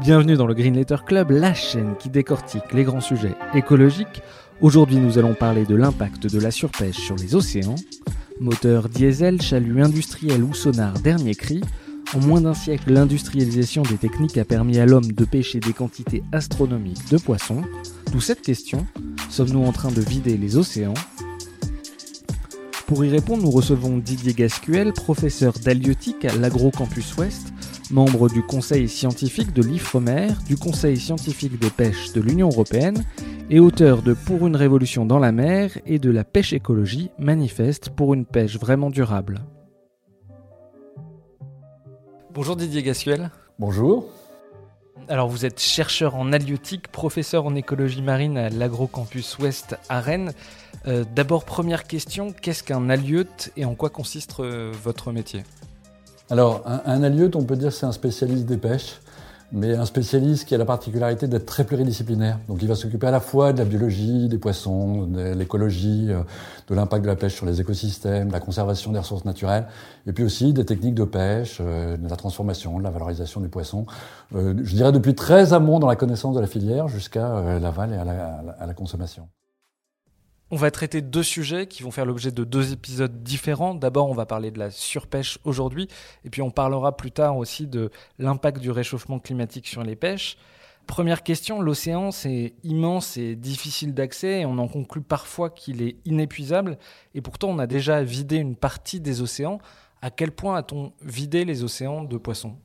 Bienvenue dans le Green Letter Club, la chaîne qui décortique les grands sujets écologiques. Aujourd'hui, nous allons parler de l'impact de la surpêche sur les océans. Moteur diesel, chalut industriel ou sonar dernier cri, en moins d'un siècle, l'industrialisation des techniques a permis à l'homme de pêcher des quantités astronomiques de poissons. D'où cette question, sommes-nous en train de vider les océans? Pour y répondre, nous recevons Didier Gascuel, professeur d'halieutique à l'Agrocampus Ouest, membre du conseil scientifique de l'IFREMER, du conseil scientifique des pêches de l'Union européenne et auteur de Pour une révolution dans la mer et de la pêche écologie, manifeste pour une pêche vraiment durable. Bonjour Didier Gascuel. Bonjour. Alors vous êtes chercheur en halieutique, professeur en écologie marine à l'Agrocampus Ouest à Rennes. Euh, d'abord première question, qu'est-ce qu'un halieute et en quoi consiste euh, votre métier? Alors, un, un on peut dire c'est un spécialiste des pêches, mais un spécialiste qui a la particularité d'être très pluridisciplinaire. Donc, il va s'occuper à la fois de la biologie, des poissons, de l'écologie, euh, de l'impact de la pêche sur les écosystèmes, de la conservation des ressources naturelles, et puis aussi des techniques de pêche, euh, de la transformation, de la valorisation du poisson. Euh, je dirais depuis très amont dans la connaissance de la filière jusqu'à l'aval et à à la consommation. On va traiter deux sujets qui vont faire l'objet de deux épisodes différents. D'abord, on va parler de la surpêche aujourd'hui, et puis on parlera plus tard aussi de l'impact du réchauffement climatique sur les pêches. Première question, l'océan c'est immense et difficile d'accès, et on en conclut parfois qu'il est inépuisable, et pourtant on a déjà vidé une partie des océans. À quel point a-t-on vidé les océans de poissons?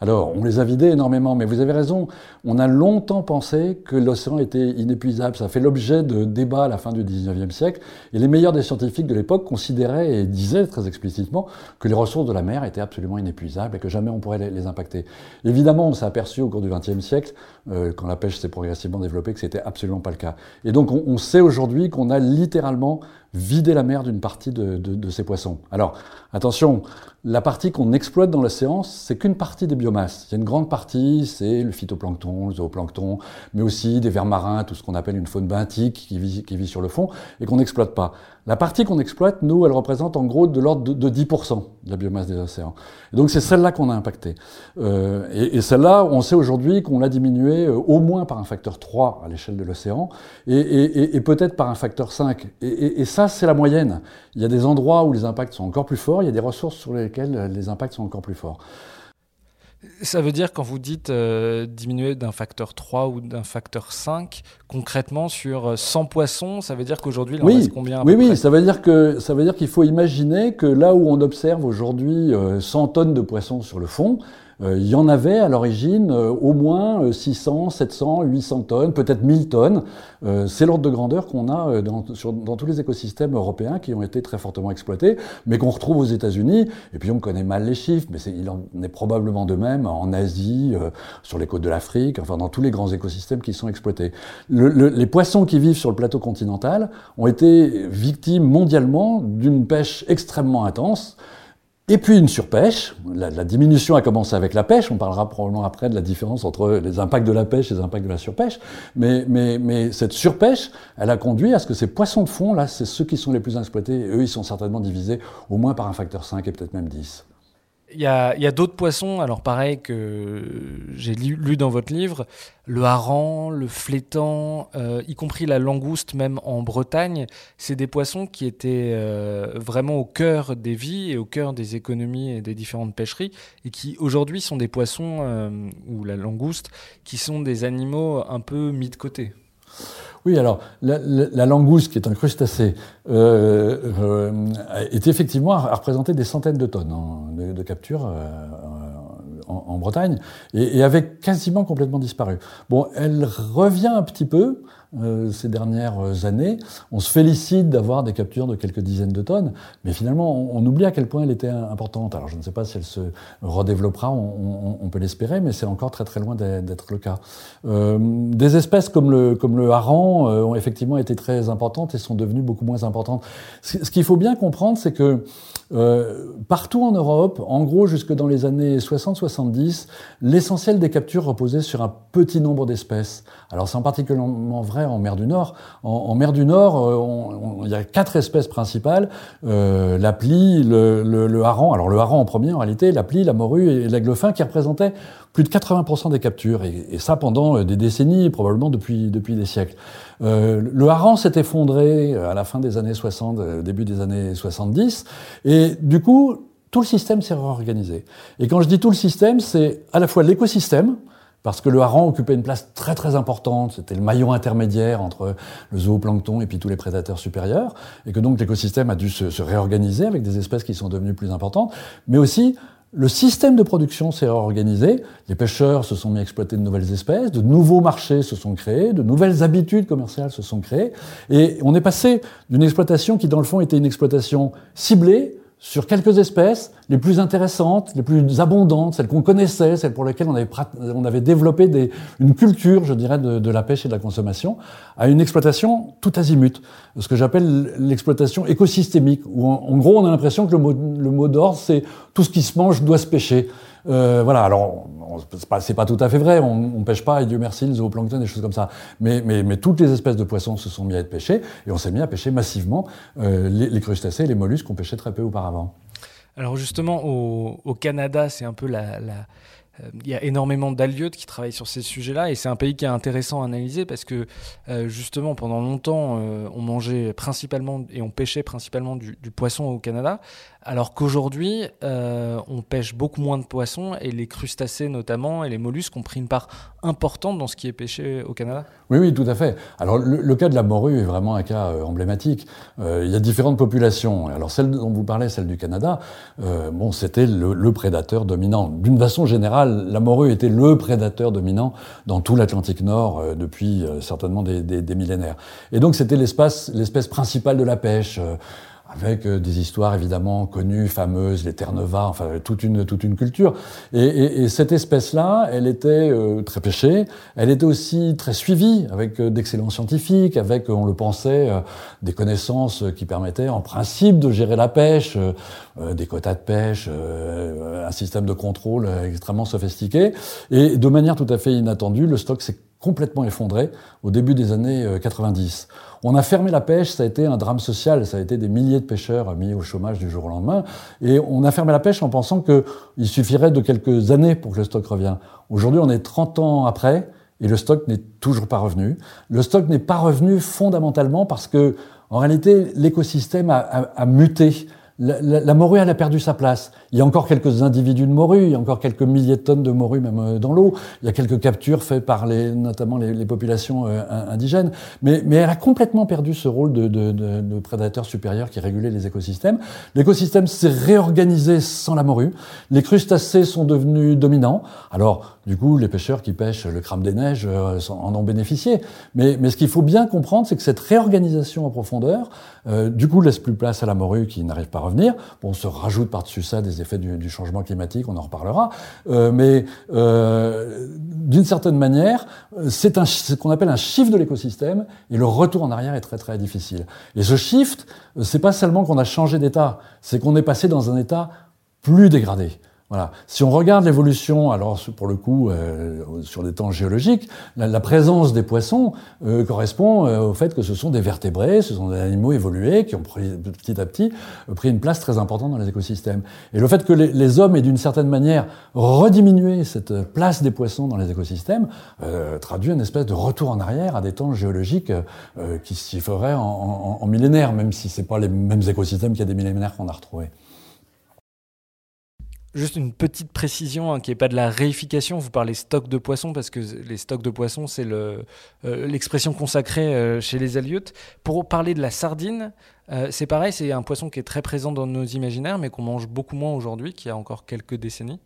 Alors, on les a vidés énormément, mais vous avez raison, on a longtemps pensé que l'océan était inépuisable. Ça fait l'objet de débats à la fin du 19e siècle, et les meilleurs des scientifiques de l'époque considéraient et disaient très explicitement que les ressources de la mer étaient absolument inépuisables et que jamais on pourrait les, impacter. Évidemment, on s'est aperçu au cours du 20e siècle, euh, quand la pêche s'est progressivement développée, que c'était absolument pas le cas. Et donc, on, sait aujourd'hui qu'on a littéralement vidé la mer d'une partie de, de ces poissons. Alors, attention, la partie qu'on exploite dans l'océan, c'est qu'une partie des biomasses. Il y a une grande partie, c'est le phytoplancton, le zooplancton, mais aussi des vers marins, tout ce qu'on appelle une faune benthique qui vit, qui vit sur le fond et qu'on n'exploite pas. La partie qu'on exploite, nous, elle représente en gros de l'ordre de, 10% de la biomasse des océans. Et donc c'est celle-là qu'on a impactée. Euh, et, celle-là, on sait aujourd'hui qu'on l'a diminuée euh, au moins par un facteur 3 à l'échelle de l'océan, et, et peut-être par un facteur 5. Et, ça, c'est la moyenne. Il y a des endroits où les impacts sont encore plus forts, il y a des ressources sur lesquelles les impacts sont encore plus forts. Ça veut dire quand vous dites euh, diminuer d'un facteur 3 ou d'un facteur 5, concrètement sur 100 poissons, ça veut dire qu'aujourd'hui il en reste combien Oui, oui, ça veut dire que ça veut dire qu'il faut imaginer que là où on observe aujourd'hui 100 euh, tonnes de poissons sur le fond, euh, il y en avait à l'origine euh, au moins 600, 700, 800 tonnes, peut-être 1000 tonnes. Euh, c'est l'ordre de grandeur qu'on a dans, tous les écosystèmes européens qui ont été très fortement exploités, mais qu'on retrouve aux États-Unis. Et puis on connaît mal les chiffres, mais il en est probablement de même en Asie, sur les côtes de l'Afrique, enfin dans tous les grands écosystèmes qui sont exploités. les poissons qui vivent sur le plateau continental ont été victimes mondialement d'une pêche extrêmement intense. Et puis une surpêche. La, diminution a commencé avec la pêche. On parlera probablement après de la différence entre les impacts de la pêche et les impacts de la surpêche. Mais, mais, mais cette surpêche, elle a conduit à ce que ces poissons de fond, là, c'est ceux qui sont les plus exploités. eux, ils sont certainement divisés au moins par un facteur 5 et peut-être même 10. Il y a, d'autres poissons, alors pareil que j'ai lu, dans votre livre, le hareng, le flétan, euh, y compris la langouste même en Bretagne, c'est des poissons qui étaient euh, vraiment au cœur des vies et au cœur des économies et des différentes pêcheries, et qui aujourd'hui sont des poissons, euh, ou la langouste, qui sont des animaux un peu mis de côté. Oui, alors la, langouste, qui est un crustacé, euh, euh, est effectivement à des centaines de tonnes de, capture euh, en, Bretagne et, avait quasiment complètement disparu. Bon, elle revient un petit peu ces dernières années. On se félicite d'avoir des captures de quelques dizaines de tonnes, mais finalement, on, oublie à quel point elle était importante. Alors, je ne sais pas si elle se redéveloppera, on, peut l'espérer, mais c'est encore très très loin d'être le cas. Euh, des espèces comme le, comme le hareng euh, ont effectivement été très importantes et sont devenues beaucoup moins importantes. Ce, qu'il faut bien comprendre, c'est que partout en Europe, en gros jusque dans les années 60-70, l'essentiel des captures reposait sur un petit nombre d'espèces. Alors c'est en particulièrement vrai en mer du Nord. En, mer du Nord, euh, il y a quatre espèces principales euh, la plie, le, hareng. Alors le hareng en premier en réalité, la plie, la morue et l'aigle fin qui représentaient plus de 80% des captures, et, ça pendant euh, des décennies, probablement depuis, depuis des siècles. le hareng s'est effondré à la fin des années 60, début des années 70, et du coup, tout le système s'est réorganisé. Et quand je dis tout le système, c'est à la fois l'écosystème, parce que le hareng occupait une place très très importante, c'était le maillon intermédiaire entre le zooplancton et puis tous les prédateurs supérieurs, et que donc l'écosystème a dû se, réorganiser avec des espèces qui sont devenues plus importantes, mais aussi le système de production s'est réorganisé, les pêcheurs se sont mis à exploiter de nouvelles espèces, de nouveaux marchés se sont créés, de nouvelles habitudes commerciales se sont créées, et on est passé d'une exploitation qui dans le fond était une exploitation ciblée, sur quelques espèces, les plus intéressantes, les plus abondantes, celles qu'on connaissait, celles pour lesquelles on avait, développé une culture, je dirais, de, de, la pêche et de la consommation, à une exploitation tout azimut, ce que j'appelle l'exploitation écosystémique, où en, gros on a l'impression que le mot, le mot d'ordre, c'est tout ce qui se mange doit se pêcher. Euh, voilà, alors c'est pas, pas tout à fait vrai, on, on pêche pas, et Dieu merci, le zooplancton, des choses comme ça. Mais, toutes les espèces de poissons se sont mis à être pêchées, et on s'est mis à pêcher massivement euh, les, crustacés et les mollusques qu'on pêchait très peu auparavant. Alors justement, au, Canada, c'est un peu la, euh, il y a énormément d'allieuts qui travaillent sur ces sujets-là et c'est un pays qui est intéressant à analyser parce que justement pendant longtemps on mangeait principalement et on pêchait principalement du poisson au Canada alors qu'aujourd'hui, euh, on pêche beaucoup moins de poissons et les crustacés notamment et les mollusques ont pris une part importante dans ce qui est pêché au Canada Oui, oui, tout à fait. Alors le, cas de la morue est vraiment un cas euh, emblématique. Euh, il y a différentes populations. Alors celle dont vous parlez, celle du Canada, bon, c'était le, prédateur dominant. D'une façon générale, la morue était le prédateur dominant dans tout l'Atlantique Nord depuis certainement des, des, millénaires. Et donc c'était l'espèce principale de la pêche avec euh, des histoires évidemment connues, fameuses, les Terre-Neuva, enfin toute une, toute une culture. Et, et, et cette espèce-là, elle était euh, très pêchée, elle était aussi très suivie, avec euh, d'excellents scientifiques, avec, on le pensait, des connaissances qui permettaient en principe de gérer la pêche, des quotas de pêche, un système de contrôle extrêmement sophistiqué. Et de manière tout à fait inattendue, le stock s'est complètement effondré au début des années 90. On a fermé la pêche, ça a été un drame social, ça a été des milliers de pêcheurs mis au chômage du jour au lendemain, et on a fermé la pêche en pensant qu'il suffirait de quelques années pour que le stock revienne. Aujourd'hui, on est 30 ans après, et le stock n'est toujours pas revenu. Le stock n'est pas revenu fondamentalement parce que, en réalité, l'écosystème a muté la, morue, elle a perdu sa place. Il y a encore quelques individus de morue, il y a encore quelques milliers de tonnes de morue même euh, dans l'eau. Il y a quelques captures faites par les, notamment les, populations euh, indigènes. Mais, mais, elle a complètement perdu ce rôle de, de, de, de prédateur supérieur qui régulait les écosystèmes. L'écosystème s'est réorganisé sans la morue. Les crustacés sont devenus dominants. Alors, du coup, les pêcheurs qui pêchent le crabe des neiges euh, en ont bénéficié. Mais, ce qu'il faut bien comprendre, c'est que cette réorganisation en profondeur, du coup, laisse plus place à la morue qui n'arrive pas à revenir. Bon, on se rajoute par-dessus ça des effets du, changement climatique, on en reparlera. Euh, mais euh, d'une certaine manière, c'est ce qu'on appelle un shift de l'écosystème, et le retour en arrière est très très difficile. Et ce shift, c'est pas seulement qu'on a changé d'état, c'est qu'on est passé dans un état plus dégradé. Si on regarde l'évolution, alors pour le coup, euh, sur des temps géologiques, la, présence des poissons euh, correspond euh, au fait que ce sont des vertébrés, ce sont des animaux évolués qui ont pris, petit à petit pris une place très importante dans les écosystèmes. Et le fait que les, hommes aient d'une certaine manière rediminué cette place des poissons dans les écosystèmes traduit une espèce de retour en arrière à des temps géologiques qui s'y feraient en, millénaires, même si c'est pas les mêmes écosystèmes qu'il y a des millénaires qu'on a retrouvés. Juste une petite précision hein, qui n'est pas de la réification. Vous parlez stock de poissons parce que les stocks de poissons, c'est euh, l'expression consacrée euh, chez les aliotes. Pour parler de la sardine, euh, c'est pareil, c'est un poisson qui est très présent dans nos imaginaires, mais qu'on mange beaucoup moins aujourd'hui qu'il y a encore quelques décennies.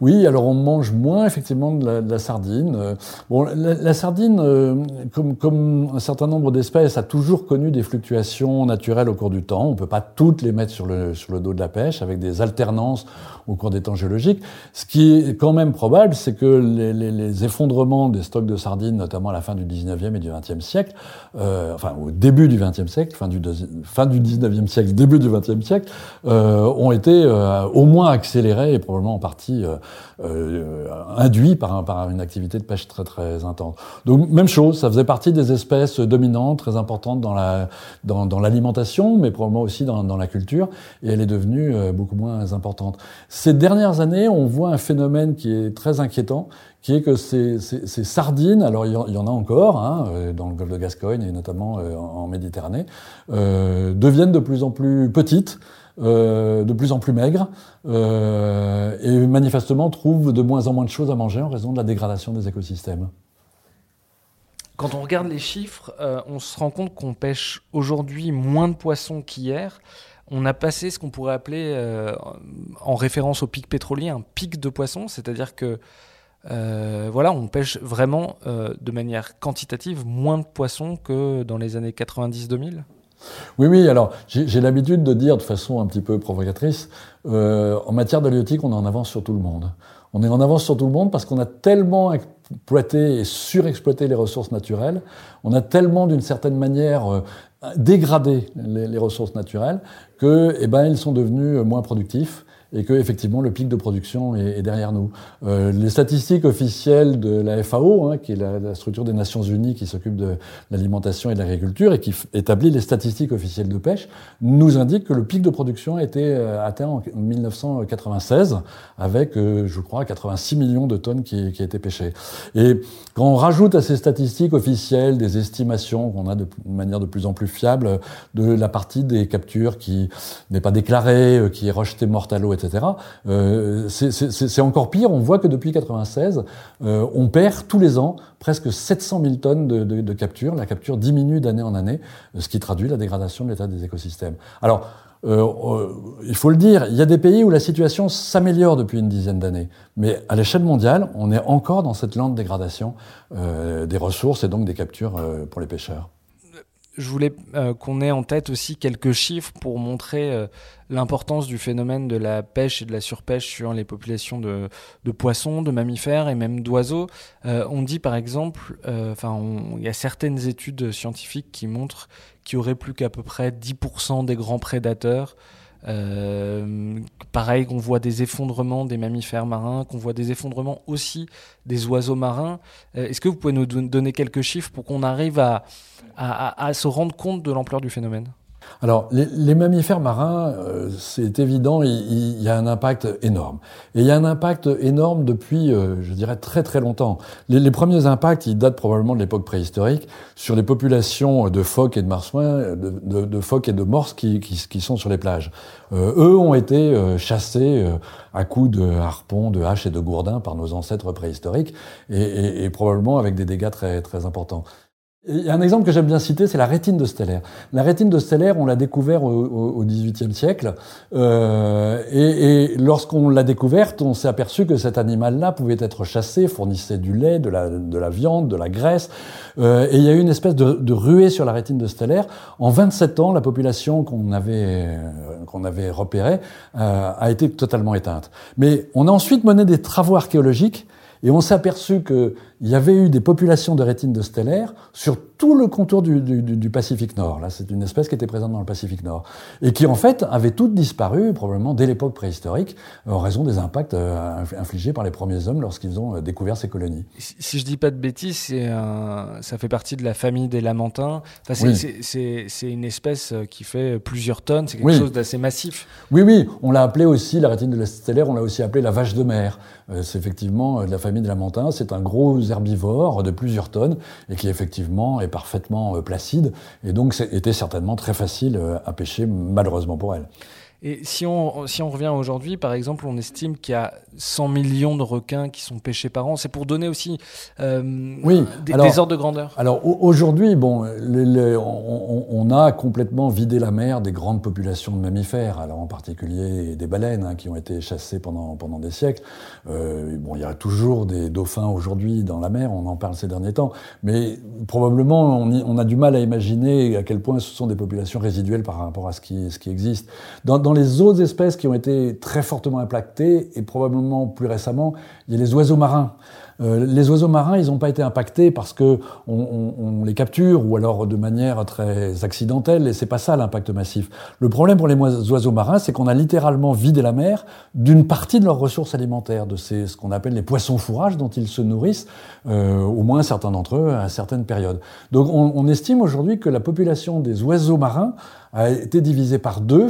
Oui, alors on mange moins effectivement de la, sardine. Euh, la, sardine, euh, comme, comme, un certain nombre d'espèces, a toujours connu des fluctuations naturelles au cours du temps. On ne peut pas toutes les mettre sur le dos de la pêche, avec des alternances au cours des temps géologiques. Ce qui est quand même probable, c'est que les, les, les, effondrements des stocks de sardines, notamment à la fin du 19e et du 20e siècle, euh, enfin au début du 20e siècle, fin du, fin du 19e siècle, début du 20e siècle, euh, ont été euh, au moins accélérés et probablement en partie euh, euh, induit par, par, une activité de pêche très très intense. Donc même chose, ça faisait partie des espèces dominantes, très importantes dans la dans, dans l'alimentation, mais probablement aussi dans, dans, la culture, et elle est devenue euh, beaucoup moins importante. Ces dernières années, on voit un phénomène qui est très inquiétant, qui est que ces, sardines, alors il y, en a encore hein, euh, dans le golfe de Gascogne et notamment en Méditerranée, euh, deviennent de plus en plus petites. Euh, de plus en plus maigres euh, et manifestement trouvent de moins en moins de choses à manger en raison de la dégradation des écosystèmes. Quand on regarde les chiffres, euh, on se rend compte qu'on pêche aujourd'hui moins de poissons qu'hier. On a passé ce qu'on pourrait appeler, en référence au pic pétrolier, un pic de poissons, c'est-à-dire que voilà, on pêche vraiment de manière quantitative moins de poissons que dans les années 90-2000 oui, oui, alors j'ai l'habitude de dire de façon un petit peu provocatrice, euh, en matière d'halieutique, on est en avance sur tout le monde. On est en avance sur tout le monde parce qu'on a tellement exploité et surexploité les ressources naturelles, on a tellement d'une certaine manière euh, dégradé les, ressources naturelles que, eh ben, sont devenus moins productifs et que effectivement le pic de production est, derrière nous. Euh, les statistiques officielles de la FAO, hein, qui est la, structure des Nations Unies qui s'occupe de l'alimentation et de l'agriculture et qui établit les statistiques officielles de pêche, nous indiquent que le pic de production a été euh, atteint en 1996 avec, euh, je crois, 86 millions de tonnes qui, qui étaient pêchées. Et quand on rajoute à ces statistiques officielles des estimations qu'on a de manière de plus en plus fiable de la partie des captures qui n'est pas déclarée, qui est rejetée morte à l'eau, etc. Euh, c'est encore pire. On voit que depuis 96, euh, on perd tous les ans presque 700 000 tonnes de, capture. La capture diminue d'année en année, ce qui traduit la dégradation de l'état des écosystèmes. Alors, euh, euh, il faut le dire, il y a des pays où la situation s'améliore depuis une dizaine d'années. Mais à l'échelle mondiale, on est encore dans cette lente dégradation des ressources et donc des captures pour les pêcheurs je voulais euh, qu'on ait en tête aussi quelques chiffres pour montrer euh, l'importance du phénomène de la pêche et de la surpêche sur les populations de, de poissons, de mammifères et même d'oiseaux. Euh, on dit par exemple, euh, enfin, il y a certaines études scientifiques qui montrent qu'il y aurait plus qu'à peu près 10% des grands prédateurs pareil, qu'on voit des effondrements des mammifères marins, qu'on voit des effondrements aussi des oiseaux marins. Est-ce que vous pouvez nous donner quelques chiffres pour qu'on arrive à, à, se rendre compte de l'ampleur du phénomène alors, les, mammifères marins, euh, c'est évident, il, y a un impact énorme. Et il y a un impact énorme depuis, euh, je dirais, très très longtemps. Les, premiers impacts, ils datent probablement de l'époque préhistorique, sur les populations de phoques et de marsouins, de, phoques et de morses qui, sont sur les plages. Euh, eux ont été chassés à coups de harpons, de haches et de gourdins par nos ancêtres préhistoriques, et, et, et probablement avec des dégâts très très importants. Il y a un exemple que j'aime bien citer, c'est la rétine de stellaire. La rétine de stellaire, on l'a découvert au XVIIIe siècle, euh, et, et lorsqu'on l'a découverte, on s'est aperçu que cet animal-là pouvait être chassé, fournissait du lait, de la, de la viande, de la graisse, euh, et il y a eu une espèce de, de, ruée sur la rétine de stellaire. En 27 ans, la population qu'on avait, euh, qu'on avait repérée euh, a été totalement éteinte. Mais on a ensuite mené des travaux archéologiques, et on s'est aperçu qu'il y avait eu des populations de rétines de stellaire sur tout le contour du, du, du Pacifique Nord. Là, c'est une espèce qui était présente dans le Pacifique Nord. Et qui, en fait, avait toutes disparu, probablement dès l'époque préhistorique, en raison des impacts euh, infligés par les premiers hommes lorsqu'ils ont euh, découvert ces colonies. Si, je dis pas de bêtises, c'est un... ça fait partie de la famille des lamantins. Enfin, c'est oui. une espèce euh, qui fait plusieurs tonnes, c'est quelque oui. chose d'assez massif. Oui, oui, on l'a appelé aussi, la rétine de stellaire, on l'a aussi appelé la vache de mer. c'est effectivement de la famille famille de la montagne. C'est un gros herbivore de plusieurs tonnes et qui effectivement est parfaitement euh, placide et donc était certainement très facile euh, à pêcher, malheureusement pour elle. Et si on, si on revient aujourd'hui, par exemple, on estime qu'il y a 100 millions de requins qui sont pêchés par an. C'est pour donner aussi euh, oui, des, des, ordres de grandeur. Alors aujourd'hui, bon, les, les, on, on, a complètement vidé la mer des grandes populations de mammifères, alors en particulier des baleines hein, qui ont été chassées pendant, pendant des siècles. Euh, bon, il y a toujours des dauphins aujourd'hui dans la mer, on en parle ces derniers temps, mais probablement on, y, on, a du mal à imaginer à quel point ce sont des populations résiduelles par rapport à ce qui, ce qui existe. Dans, dans les autres espèces qui ont été très fortement impactées, et probablement plus récemment, il y a les oiseaux marins. Euh, les oiseaux marins, ils n'ont pas été impactés parce que on, les capture ou alors de manière très accidentelle, et c'est pas ça l'impact massif. Le problème pour les oiseaux marins, c'est qu'on a littéralement vidé la mer d'une partie de leurs ressources alimentaires, de ce qu'on appelle les poissons fourrages dont ils se nourrissent, euh, au moins certains d'entre eux à certaines périodes. Donc on, on estime aujourd'hui que la population des oiseaux marins a été divisée par deux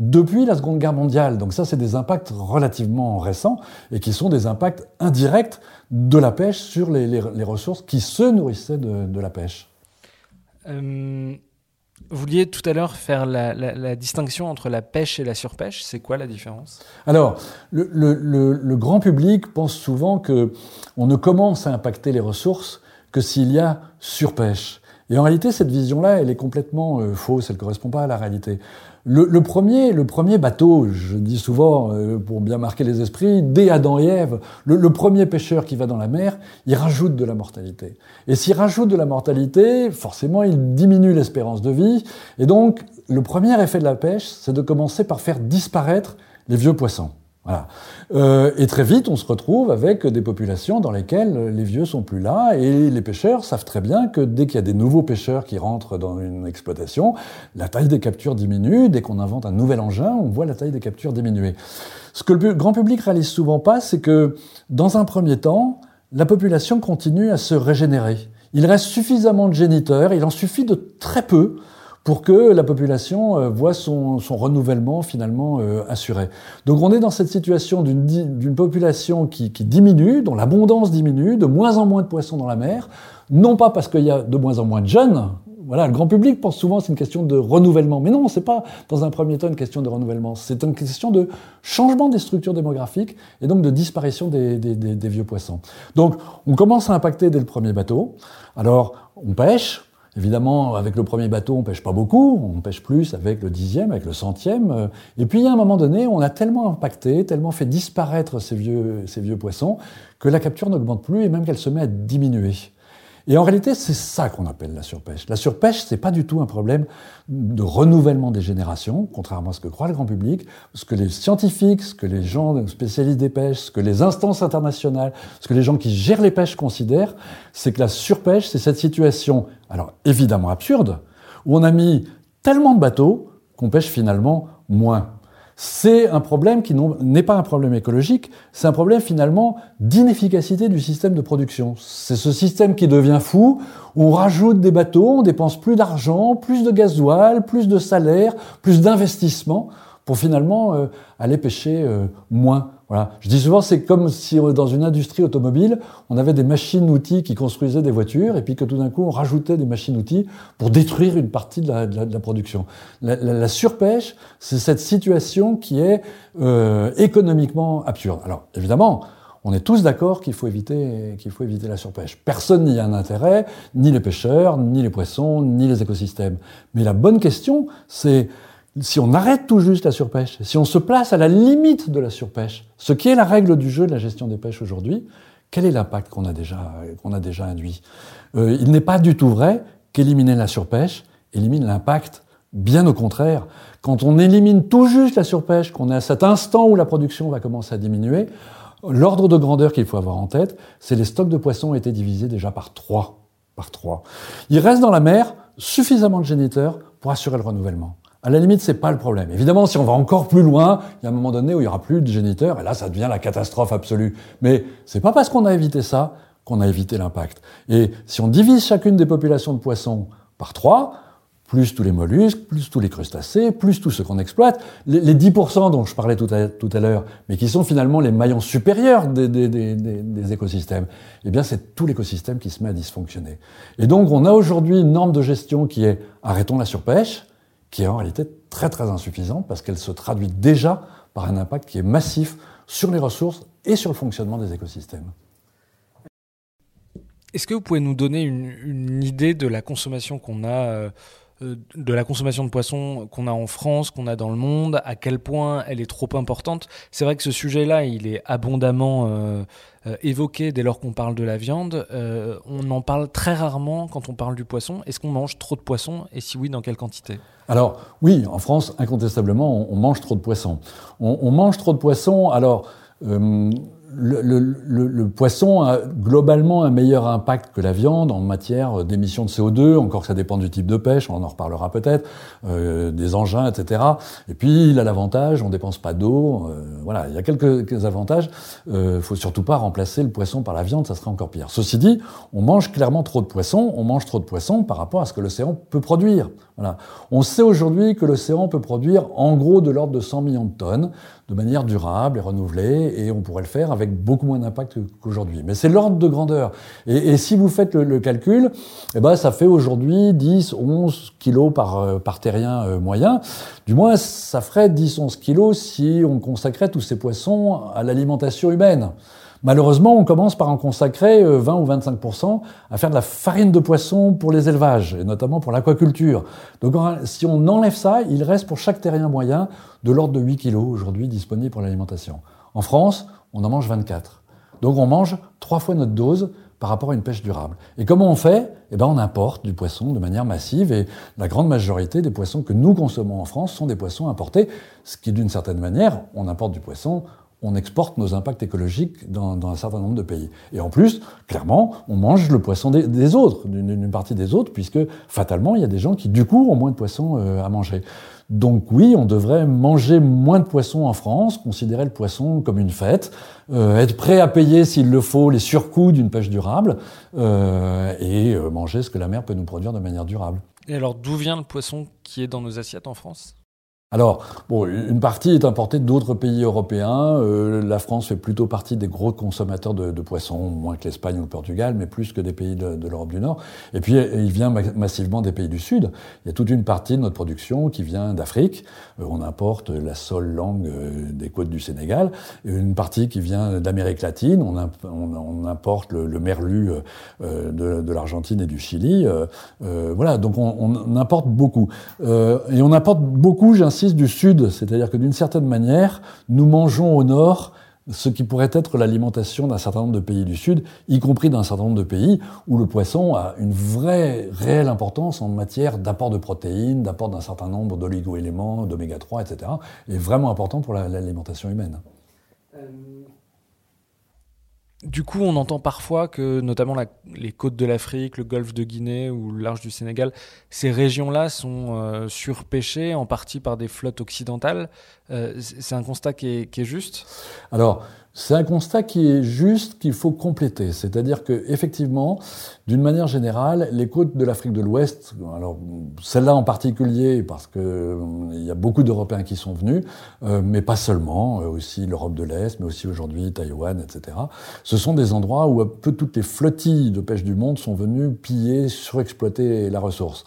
depuis la Seconde Guerre mondiale. Donc ça, c'est des impacts relativement récents et qui sont des impacts indirects de la pêche sur les, les, les ressources qui se nourrissaient de, de la pêche. Euh, vous vouliez tout à l'heure faire la, la, la, distinction entre la pêche et la surpêche. C'est quoi la différence? Alors, le, le, le, grand public pense souvent que on ne commence à impacter les ressources que s'il y a surpêche. Et en réalité, cette vision-là, elle est complètement euh, fausse, elle ne correspond pas à la réalité. Le, premier, le premier bateau, je dis souvent, euh, pour bien marquer les esprits, dès Adam et Ève, le, le, premier pêcheur qui va dans la mer, il rajoute de la mortalité. Et s'il rajoute de la mortalité, forcément, il diminue l'espérance de vie. Et donc, le premier effet de la pêche, c'est de commencer par faire disparaître les vieux poissons. Voilà. Euh, et très vite, on se retrouve avec des populations dans lesquelles les vieux sont plus là, et les pêcheurs savent très bien que dès qu'il y a des nouveaux pêcheurs qui rentrent dans une exploitation, la taille des captures diminue. Dès qu'on invente un nouvel engin, on voit la taille des captures diminuer. Ce que le grand public réalise souvent pas, c'est que dans un premier temps, la population continue à se régénérer. Il reste suffisamment de géniteurs, il en suffit de très peu pour que la population euh, voit son, son renouvellement finalement euh, assuré. Donc on est dans cette situation d'une population qui, qui, diminue, dont l'abondance diminue, de moins en moins de poissons dans la mer, non pas parce qu'il y a de moins en moins de jeunes. Voilà, le grand public pense souvent c'est une question de renouvellement, mais non, c'est pas dans un premier temps une question de renouvellement, c'est une question de changement des structures démographiques et donc de disparition des, des, des, des vieux poissons. Donc on commence à impacter dès le premier bateau. Alors on pêche, Évidemment, avec le premier bateau, on pêche pas beaucoup, on pêche plus avec le dixième, avec le centième. Et puis, à un moment donné, on a tellement impacté, tellement fait disparaître ces vieux, ces vieux poissons, que la capture n'augmente plus et même qu'elle se met à diminuer. Et en réalité, c'est ça qu'on appelle la surpêche. La surpêche, c'est pas du tout un problème de renouvellement des générations, contrairement à ce que croit le grand public, ce que les scientifiques, ce que les gens spécialistes des pêches, ce que les instances internationales, ce que les gens qui gèrent les pêches considèrent, c'est que la surpêche, c'est cette situation, alors évidemment absurde, où on a mis tellement de bateaux qu'on pêche finalement moins c'est un problème qui n'est pas un problème écologique, c'est un problème finalement d'inefficacité du système de production. C'est ce système qui devient fou, on rajoute des bateaux, on dépense plus d'argent, plus de gasoil, plus de salaire, plus d'investissement pour finalement euh, aller pêcher euh, moins. Voilà. Je dis souvent, c'est comme si euh, dans une industrie automobile, on avait des machines-outils qui construisaient des voitures, et puis que tout d'un coup, on rajoutait des machines-outils pour détruire une partie de la, production. La, la, la surpêche, c'est cette situation qui est euh, économiquement absurde. Alors, évidemment, on est tous d'accord qu'il faut éviter qu'il faut éviter la surpêche. Personne n'y a un intérêt, ni les pêcheurs, ni les poissons, ni les écosystèmes. Mais la bonne question, c'est si on arrête tout juste la surpêche, si on se place à la limite de la surpêche, ce qui est la règle du jeu de la gestion des pêches aujourd'hui, quel est l'impact qu'on a déjà, a déjà induit? Euh, Il n'est pas du tout vrai qu'éliminer la surpêche élimine l'impact. Bien au contraire, quand on élimine tout juste la surpêche, qu'on est à cet instant où la production va commencer à diminuer, l'ordre de grandeur qu'il faut avoir en tête, c'est les stocks de poissons ont été divisés déjà par trois. Par trois. Il reste dans la mer suffisamment de géniteurs pour assurer le renouvellement. À la limite, c'est pas le problème. Évidemment, si on va encore plus loin, il y a un moment donné où il y aura plus de géniteurs, et là, ça devient la catastrophe absolue. Mais c'est pas parce qu'on a évité ça qu'on a évité l'impact. Et si on divise chacune des populations de poissons par trois, plus tous les mollusques, plus tous les crustacés, plus tous ceux qu'on exploite, les, les, 10% dont je parlais tout à, tout l'heure, mais qui sont finalement les maillons supérieurs des, des écosystèmes, eh bien c'est tout l'écosystème qui se met à dysfonctionner. Et donc on a aujourd'hui une norme de gestion qui est arrêtons la surpêche, qui est en réalité très très insuffisante parce qu'elle se traduit déjà par un impact qui est massif sur les ressources et sur le fonctionnement des écosystèmes. Est-ce que vous pouvez nous donner une, idée de la consommation qu'on a, euh, de la consommation de poissons qu'on a en France, qu'on a dans le monde, à quel point elle est trop importante C'est vrai que ce sujet-là, il est abondamment euh, évoqué dès lors qu'on parle de la viande. on en parle très rarement quand on parle du poisson. Est-ce qu'on mange trop de poissons? Et si oui, dans quelle quantité? Alors oui, en France, incontestablement, on, mange trop de poissons. On, on mange trop de poissons. Alors le, poisson a globalement un meilleur impact que la viande en matière d'émissions de CO2, encore que ça dépend du type de pêche, on en reparlera peut-être, euh, des engins, etc. Et puis il a l'avantage, on dépense pas d'eau, euh, voilà, il y a quelques, avantages. Euh, faut surtout pas remplacer le poisson par la viande, ça serait encore pire. Ceci dit, on mange clairement trop de poissons, on mange trop de poissons par rapport à ce que l'océan peut produire. Voilà. On sait aujourd'hui que l'océan peut produire en gros de l'ordre de 100 millions de tonnes de manière durable et renouvelée, et on pourrait le faire avec beaucoup moins d'impact qu'aujourd'hui. Mais c'est l'ordre de grandeur. Et, si vous faites le, calcul, eh ben, ça fait aujourd'hui 10, 11 kilos par, euh, terrien euh, moyen. Du moins, ça ferait 10, 11 kilos si on consacrait tous ces poissons à l'alimentation humaine. Malheureusement, on commence par en consacrer 20 euh, ou 25 à faire de la farine de poisson pour les élevages, et notamment pour l'aquaculture. Donc si on enlève ça, il reste pour chaque terrien moyen de l'ordre de 8 kilos aujourd'hui disponibles pour l'alimentation. En France, on en mange 24. Donc on mange trois fois notre dose par rapport à une pêche durable. Et comment on fait? Eh ben, on importe du poisson de manière massive et la grande majorité des poissons que nous consommons en France sont des poissons importés, ce qui d'une certaine manière, on importe du poisson on exporte nos impacts écologiques dans, un certain nombre de pays. Et en plus, clairement, on mange le poisson des, autres, d'une partie des autres, puisque fatalement, il y a des gens qui, du coup, ont moins de poissons euh, à manger. Donc oui, on devrait manger moins de poissons en France, considérer le poisson comme une fête, euh, être prêt à payer, s'il le faut, les surcoûts d'une pêche durable, euh, et manger ce que la mer peut nous produire de manière durable. Et alors, d'où vient le poisson qui est dans nos assiettes en France? Alors, bon, une partie est importée d'autres pays européens. Euh, la France fait plutôt partie des gros consommateurs de, poissons, moins que l'Espagne ou le Portugal, mais plus que des pays de, l'Europe du Nord. Et puis, il vient massivement des pays du Sud. Il y a toute une partie de notre production qui vient d'Afrique. Euh, on importe la sole langue euh, des côtes du Sénégal. Une partie qui vient d'Amérique latine. On, importe le, merlu de, de l'Argentine et du Chili. voilà, donc on, on importe beaucoup. et on importe beaucoup, j'insiste, du sud, c'est-à-dire que d'une certaine manière, nous mangeons au nord ce qui pourrait être l'alimentation d'un certain nombre de pays du Sud, y compris d'un certain nombre de pays où le poisson a une vraie, réelle importance en matière d'apport de protéines, d'apport d'un certain nombre d'oligo-éléments, d'oméga 3, etc., est vraiment important pour l'alimentation humaine. Euh, du coup, on entend parfois que, notamment les côtes de l'Afrique, le golfe de Guinée ou le large du Sénégal, ces régions-là sont euh, surpêchées en partie par des flottes occidentales. Euh, c'est un constat qui est, qui est juste? Alors, c'est un constat qui est juste, qu'il faut compléter. C'est-à-dire que, effectivement, d'une manière générale, les côtes de l'Afrique de l'Ouest, alors celle-là en particulier, parce qu'il euh, y a beaucoup d'Européens qui sont venus, euh, mais pas seulement, euh, aussi l'Europe de l'Est, mais aussi aujourd'hui Taïwan, etc. Ce sont des endroits où un peu toutes les flottilles de pêche du monde sont venues piller, surexploiter la ressource.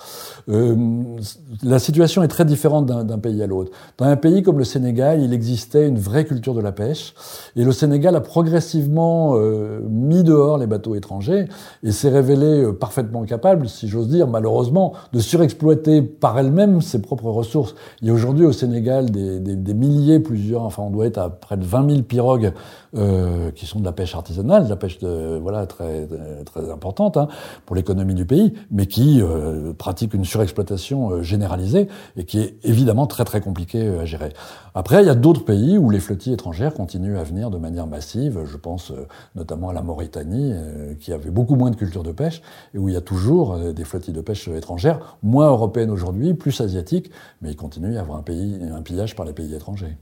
la situation est très différente d'un pays à l'autre. Dans un pays comme le Sénégal, il existait une vraie culture de la pêche, et le Sénégal a progressivement euh, mis dehors les bateaux étrangers et s'est révélé euh, parfaitement capable, si j'ose dire, malheureusement, de surexploiter par elle-même ses propres ressources. Il y a aujourd'hui au Sénégal des, des, milliers, plusieurs, enfin on doit être à près de 20 000 pirogues euh, qui sont de la pêche artisanale, de la pêche de, voilà très très importante hein, pour l'économie du pays, mais qui euh, pratiquent une surexploitation généralisée et qui est évidemment très très compliquée à gérer. Après, il y a d'autres pays où les flottilles étrangères continuent à venir de manière massive. Je pense euh, notamment à la Mauritanie, euh, qui avait beaucoup moins de culture de pêche, et où il y a toujours euh, des flottilles de pêche étrangères, moins européennes aujourd'hui, plus asiatiques, mais il continue à y avoir un, pays, un pillage par les pays étrangers.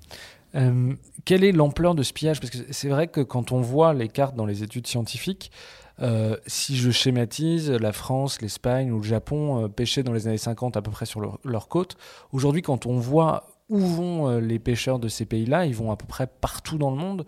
Quelle est l'ampleur de ce pillage? Parce que c'est vrai que quand on voit les cartes dans les études scientifiques, si je schématise, la France, l'Espagne ou le Japon pêchaient dans les années 50 à peu près sur leur, leur côte. Aujourd'hui, quand on voit où vont les pêcheurs de ces pays-là Ils vont à peu près partout dans le monde.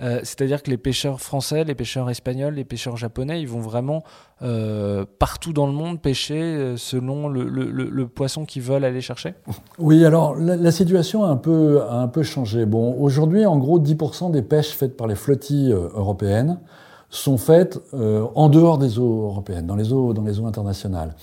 Euh, c'est-à-dire que les pêcheurs français, les pêcheurs espagnols, les pêcheurs japonais, ils vont vraiment euh, partout dans le monde pêcher euh, selon le, poisson qu'ils veulent aller chercher Oui, alors la, situation a un, peu, a un peu changé. Bon, aujourd'hui, en gros, 10% des pêches faites par les flottilles européennes sont faites en dehors des eaux européennes, dans les eaux, dans les eaux internationales.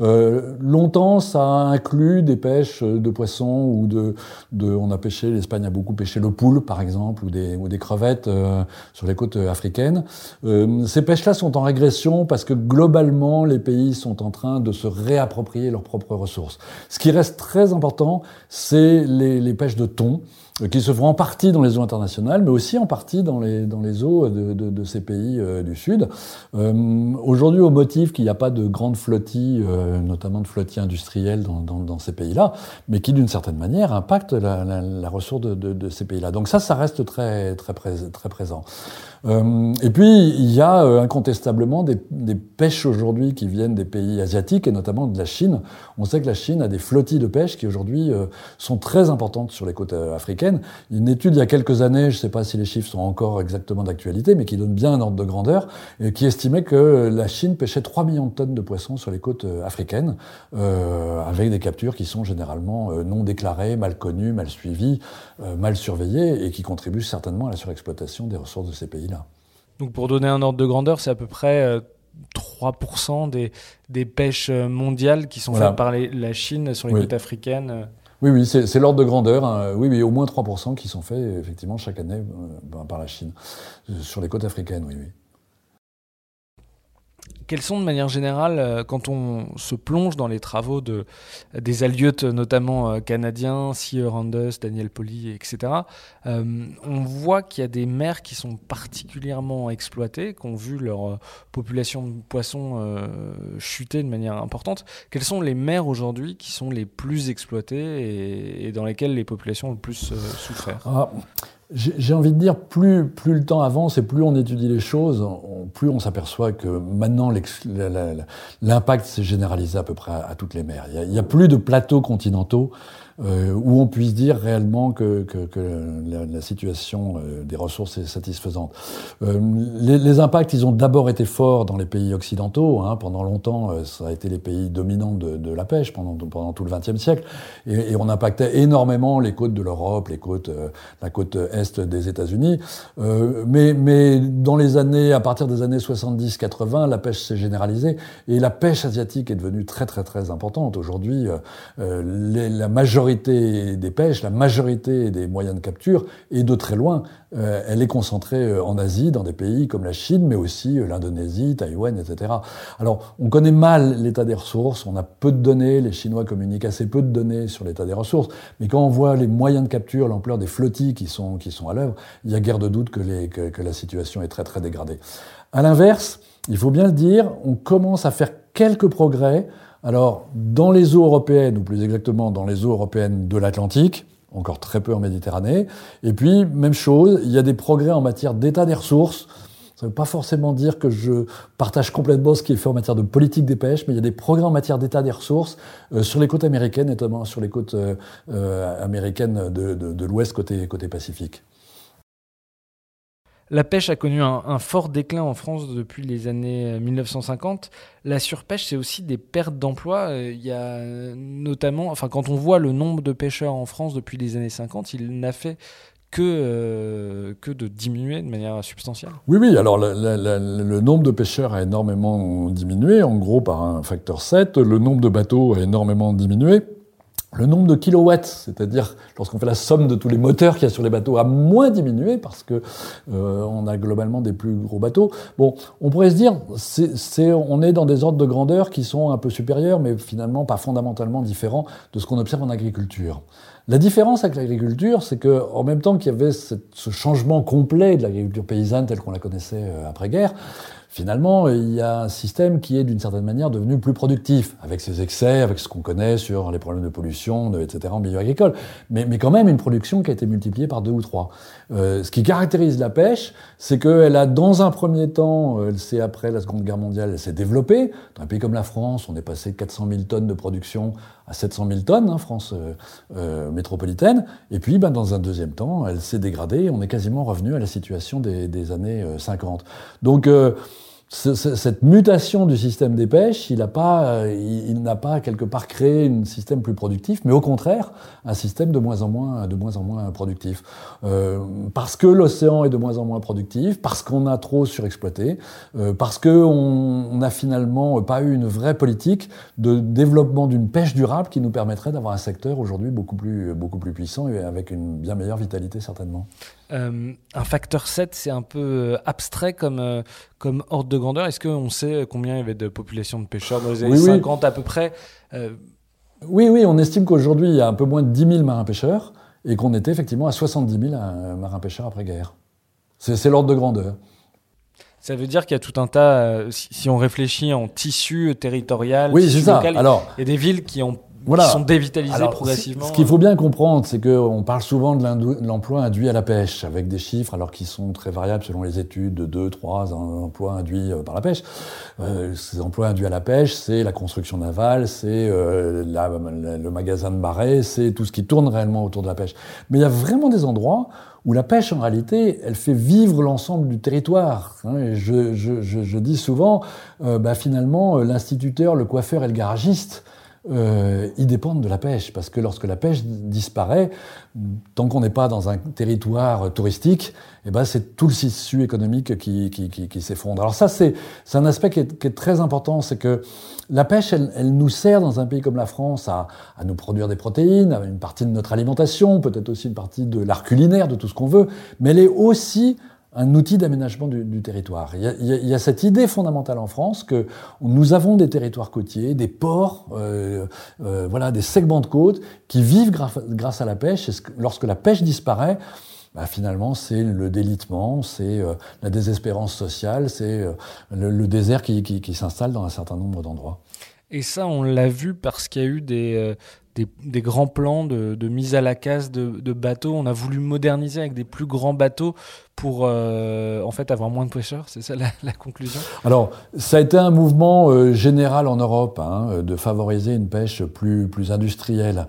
Euh, longtemps, ça a inclus des pêches de poissons ou de, de on a pêché, l'Espagne a beaucoup pêché le poule, par exemple, ou des, ou des crevettes euh, sur les côtes africaines. Euh, ces pêches-là sont en régression parce que globalement, les pays sont en train de se réapproprier leurs propres ressources. Ce qui reste très important, c'est les, les pêches de thon. Euh, qui se font en partie dans les eaux internationales, mais aussi en partie dans les, dans les eaux de, de, de ces pays euh, du Sud. Euh, Aujourd'hui, au motif qu'il n'y a pas de grandes flottilles, euh, notamment de flottilles industrielles dans, dans, dans ces pays-là, mais qui, d'une certaine manière, impactent la, la, la ressource de, de ces pays-là. Donc ça, ça reste très, très, très présent. Euh, et puis, il y a euh, incontestablement des, des pêches aujourd'hui qui viennent des pays asiatiques et notamment de la Chine. On sait que la Chine a des flottilles de pêche qui aujourd'hui euh, sont très importantes sur les côtes africaines. Une étude il y a quelques années, je ne sais pas si les chiffres sont encore exactement d'actualité, mais qui donne bien un ordre de grandeur, et qui estimait que la Chine pêchait 3 millions de tonnes de poissons sur les côtes africaines, euh, avec des captures qui sont généralement non déclarées, mal connues, mal suivies, mal surveillées, et qui contribuent certainement à la surexploitation des ressources de ces pays-là. Donc pour donner un ordre de grandeur, c'est à peu près 3% euh, des, des pêches euh, mondiales qui sont faites par la Chine sur les côtes africaines. Euh. Oui, oui, c'est l'ordre de grandeur. Hein. Oui, oui, au moins 3% qui sont faits effectivement chaque année par la Chine sur les côtes africaines, oui, oui. Quels sont de manière générale, euh, quand on se plonge dans les travaux de, des allieux, notamment euh, canadiens, C. Randus, Daniel Poli, etc., euh, on voit qu'il y a des mers qui sont particulièrement exploitées, qui ont vu leur population de poissons chuter de manière importante. Quelles sont les mers aujourd'hui qui sont les plus exploitées et, dans lesquelles les populations ont le plus souffert? Ah, j'ai envie de dire, plus, plus le temps avance et plus on étudie les choses, plus on s'aperçoit que maintenant l'impact s'est généralisé à peu près à, toutes les mers. Il n'y a, a, plus de plateaux continentaux euh, où on puisse dire réellement que, que, que la, la, situation euh, des ressources est satisfaisante. Euh, les, les, impacts, ils ont d'abord été forts dans les pays occidentaux. Hein. Pendant longtemps, euh, ça a été les pays dominants de, de la pêche pendant, pendant tout le XXe siècle. Et, et, on impactait énormément les côtes de l'Europe, les côtes, la côte est des États-Unis. mais, mais dans les années, à partir des années 70-80, la pêche s'est généralisée et la pêche asiatique est devenue très très très importante. Aujourd'hui, la majorité majorité des pêches, la majorité des moyens de capture, et de très loin, euh, elle est concentrée euh, en Asie, dans des pays comme la Chine, mais aussi euh, l'Indonésie, Taïwan, etc. Alors, on connaît mal l'état des ressources, on a peu de données, les Chinois communiquent assez peu de données sur l'état des ressources, mais quand on voit les moyens de capture, l'ampleur des flottilles qui sont, qui sont à l'œuvre, il y a guère de doute que, que la situation est très très dégradée. À l'inverse, il faut bien le dire, on commence à faire quelques progrès alors, dans les eaux européennes, ou plus exactement dans les eaux européennes de l'Atlantique, encore très peu en Méditerranée, et puis, même chose, il y a des progrès en matière d'état des ressources. Ça ne veut pas forcément dire que je partage complètement ce qui est fait en matière de politique des pêches, mais il y a des progrès en matière d'état des ressources euh, sur les côtes américaines, notamment sur les côtes euh, euh, américaines de, de l'Ouest côté, côté Pacifique. La pêche a connu un, fort déclin en France depuis les années 1950. Euh, La surpêche, c'est aussi des pertes d'emplois. Euh, il y a notamment, enfin, quand on voit le nombre de pêcheurs en France depuis les années 50, il n'a fait que, euh, que de diminuer de manière substantielle. Oui, oui, alors le nombre de pêcheurs a énormément diminué, en gros par un facteur 7. Le nombre de bateaux a énormément diminué. Le nombre de kilowatts, c'est-à-dire lorsqu'on fait la somme de tous les moteurs qu'il y a sur les bateaux, a moins diminué parce que euh, on a globalement des plus gros bateaux. Bon, on pourrait se dire, on est dans des ordres de grandeur qui sont un peu supérieurs, mais finalement pas fondamentalement différents de ce qu'on observe en agriculture. La différence avec l'agriculture, c'est que en même temps qu'il y avait ce changement complet de l'agriculture paysanne telle qu'on la connaissait euh, après-guerre, finalement, il y a un système qui est d'une certaine manière devenu plus productif, avec ses excès, avec ce qu'on connaît sur les problèmes de pollution, etc., en milieu agricole. Mais, mais, quand même une production qui a été multipliée par deux ou trois. Euh, ce qui caractérise la pêche, c'est qu'elle a, dans un premier temps, euh, c'est après la Seconde Guerre mondiale, elle s'est développée. Dans un pays comme la France, on est passé de 400 000 tonnes de production à 700 000 tonnes, hein, France métropolitaine. Et puis, ben, dans un deuxième temps, elle s'est dégradée. On est quasiment revenu à la situation des, des années 50. Donc, cette mutation du système des pêches, il n'a pas, il, n'a pas quelque part créé un système plus productif, mais au contraire, un système de moins en moins, productif. Euh, parce que l'océan est de moins en moins productif, parce qu'on a trop surexploité, euh, parce qu'on n'a finalement pas eu une vraie politique de développement d'une pêche durable qui nous permettrait d'avoir un secteur aujourd'hui beaucoup plus puissant et avec une bien meilleure vitalité certainement. Euh, un facteur 7, c'est un peu euh, abstrait comme, euh, comme ordre de grandeur. Est-ce qu'on sait combien il y avait de population de pêcheurs dans les années 50 à peu près Oui, oui, on estime qu'aujourd'hui, il y a un peu moins de 10 000 marins-pêcheurs et qu'on était effectivement à 70 000 marins-pêcheurs après-guerre. C'est l'ordre de grandeur. Ça veut dire qu'il y a tout un tas, si, on réfléchit en tissu territorial, oui, tissu local, Alors, il y a des villes qui ont voilà. sont dévitalisés progressivement. Ce qu'il faut bien comprendre, c'est qu'on parle souvent de l'emploi induit à la pêche, avec des chiffres alors qui sont très variables selon les études, de 2, 3 emplois induits euh, par la pêche. Euh, ces emplois induits à la pêche, c'est la construction navale, c'est euh, le magasin de marais, c'est tout ce qui tourne réellement autour de la pêche. Mais il y a vraiment des endroits où la pêche, en réalité, elle fait vivre l'ensemble du territoire. Hein. je, je, je, dis souvent, euh, bah, finalement, l'instituteur, le coiffeur et le garagiste, euh, ils dépendent de la pêche, parce que lorsque la pêche disparaît, tant qu'on n'est pas dans un territoire touristique, eh ben c'est tout le tissu économique qui, qui, qui, s'effondre. Alors ça, c'est un aspect qui est, qui est, très important, c'est que la pêche, elle, elle, nous sert dans un pays comme la France à, à, nous produire des protéines, à une partie de notre alimentation, peut-être aussi une partie de l'art culinaire, de tout ce qu'on veut, mais elle est aussi un outil d'aménagement du, territoire. Il y, a, cette idée fondamentale en France que nous avons des territoires côtiers, des ports, euh, euh, voilà, des segments de côte qui vivent grâce à la pêche. Et lorsque la pêche disparaît, bah, finalement, c'est le délitement, c'est euh, la désespérance sociale, c'est le, désert qui, s'installe dans un certain nombre d'endroits. Et ça, on l'a vu parce qu'il y a eu des, des, grands plans de, mise à la casse de, bateaux. On a voulu moderniser avec des plus grands bateaux pour euh, en fait avoir moins de pêcheurs C'est ça la, conclusion Alors, ça a été un mouvement euh, général en Europe hein, de favoriser une pêche plus, plus industrielle.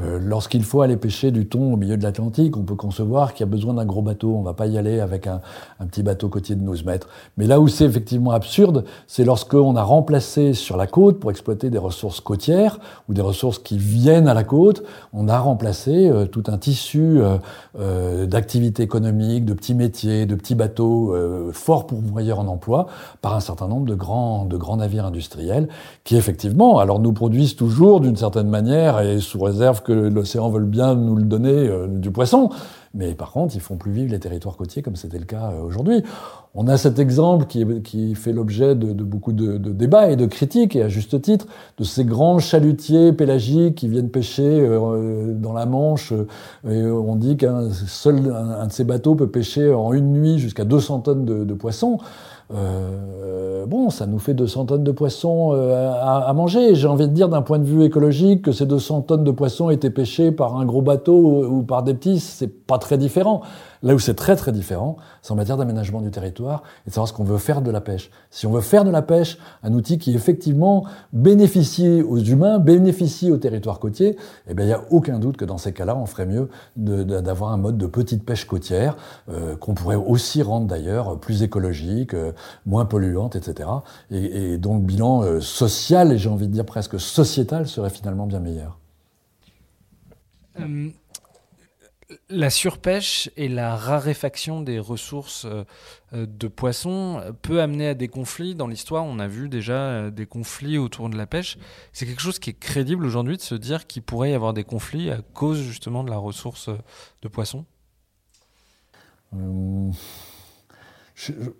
Euh, lorsqu'il faut aller pêcher du thon au milieu de l'Atlantique, on peut concevoir qu'il y a besoin d'un gros bateau. On ne va pas y aller avec un, un, petit bateau côtier de 12 mètres. Mais là où c'est effectivement absurde, c'est lorsqu'on a remplacé sur la côte, pour exploiter des ressources côtières ou des ressources qui viennent à la côte, on a remplacé tout un tissu d'activités économiques, de petits métiers de petits bateaux euh, forts pourvoyeurs en emploi par un certain nombre de grands, navires industriels qui effectivement, alors nous produisent toujours d'une certaine manière et sous réserve que l'océan veuille bien nous le donner euh, du poisson, mais par contre, ils font plus vivre les territoires côtiers comme c'était le cas euh, aujourd'hui. On a cet exemple qui, fait l'objet de, beaucoup de, débats et de critiques, et à juste titre, de ces grands chalutiers pélagiques qui viennent pêcher euh, dans la Manche. On dit qu'un seul un, de ces bateaux peut pêcher en une nuit jusqu'à 200 tonnes de, poissons. Euh, bon, ça nous fait 200 tonnes de poissons euh, à, manger. J'ai envie de dire, d'un point de vue écologique, que ces 200 tonnes de poissons étaient pêchées par un gros bateau ou, par des petits, c'est pas très différent. Là où c'est très très différent, c'est en matière d'aménagement du territoire et de savoir ce qu'on veut faire de la pêche. Si on veut faire de la pêche un outil qui effectivement bénéficie aux humains, bénéficie au territoire côtier, eh bien il n'y a aucun doute que dans ces cas-là, on ferait mieux d'avoir un mode de petite pêche côtière euh, qu'on pourrait aussi rendre d'ailleurs plus écologique, euh, moins polluante, etc. Et, dont le bilan euh, social et j'ai envie de dire presque sociétal serait finalement bien meilleur. La surpêche et la raréfaction des ressources euh, euh, de poissons peut amener à des conflits. Dans l'histoire, on a vu déjà euh, des conflits autour de la pêche. C'est quelque chose qui est crédible aujourd'hui de se dire qu'il pourrait y avoir des conflits à cause justement de la ressource de poissons?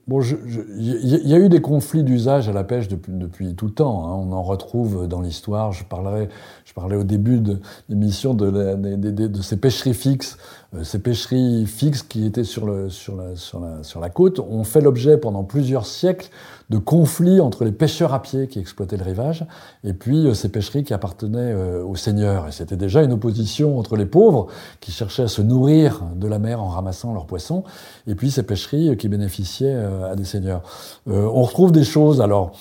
Bon, il y a eu des conflits d'usage à la pêche depuis, depuis tout le temps. Hein. On en retrouve dans l'histoire. Je parlerai, je parlais au début de l'émission de, de, de, ces pêcheries fixes. Euh, ces pêcheries fixes qui étaient sur, le, sur, la, sur, la, sur la côte ont fait l'objet pendant plusieurs siècles de conflits entre les pêcheurs à pied qui exploitaient le rivage et puis euh, ces pêcheries qui appartenaient euh, aux seigneurs. Et c'était déjà une opposition entre les pauvres qui cherchaient à se nourrir de la mer en ramassant leurs poissons et puis ces pêcheries qui bénéficiaient à des seigneurs. on retrouve des choses alors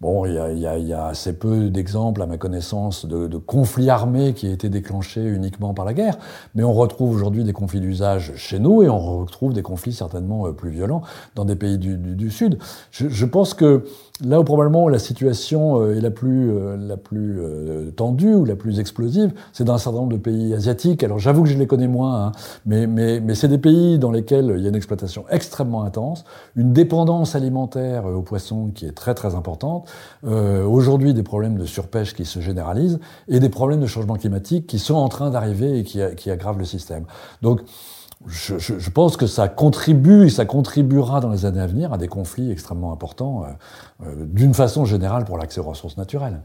Bon, il y a, assez peu d'exemples, à ma connaissance, de, conflits armés qui aient été déclenchés uniquement par la guerre, mais on retrouve aujourd'hui des conflits d'usage chez nous et on retrouve des conflits certainement euh, plus violents dans des pays du, Sud. Je, pense que là où probablement la situation euh, est la plus, euh, plus tendue ou la plus explosive, c'est dans un certain nombre de pays asiatiques. Alors j'avoue que je les connais moins, hein, mais, c'est des pays dans lesquels il y a une exploitation extrêmement intense, une dépendance alimentaire aux poissons qui est très très importante, euh, aujourd'hui des problèmes de surpêche qui se généralisent et des problèmes de changement climatique qui sont en train d'arriver et qui, qui, aggravent le système. Donc, je, je, je, pense que ça contribue et ça contribuera dans les années à venir à des conflits extrêmement importants, euh, euh, d'une façon générale pour l'accès aux ressources naturelles.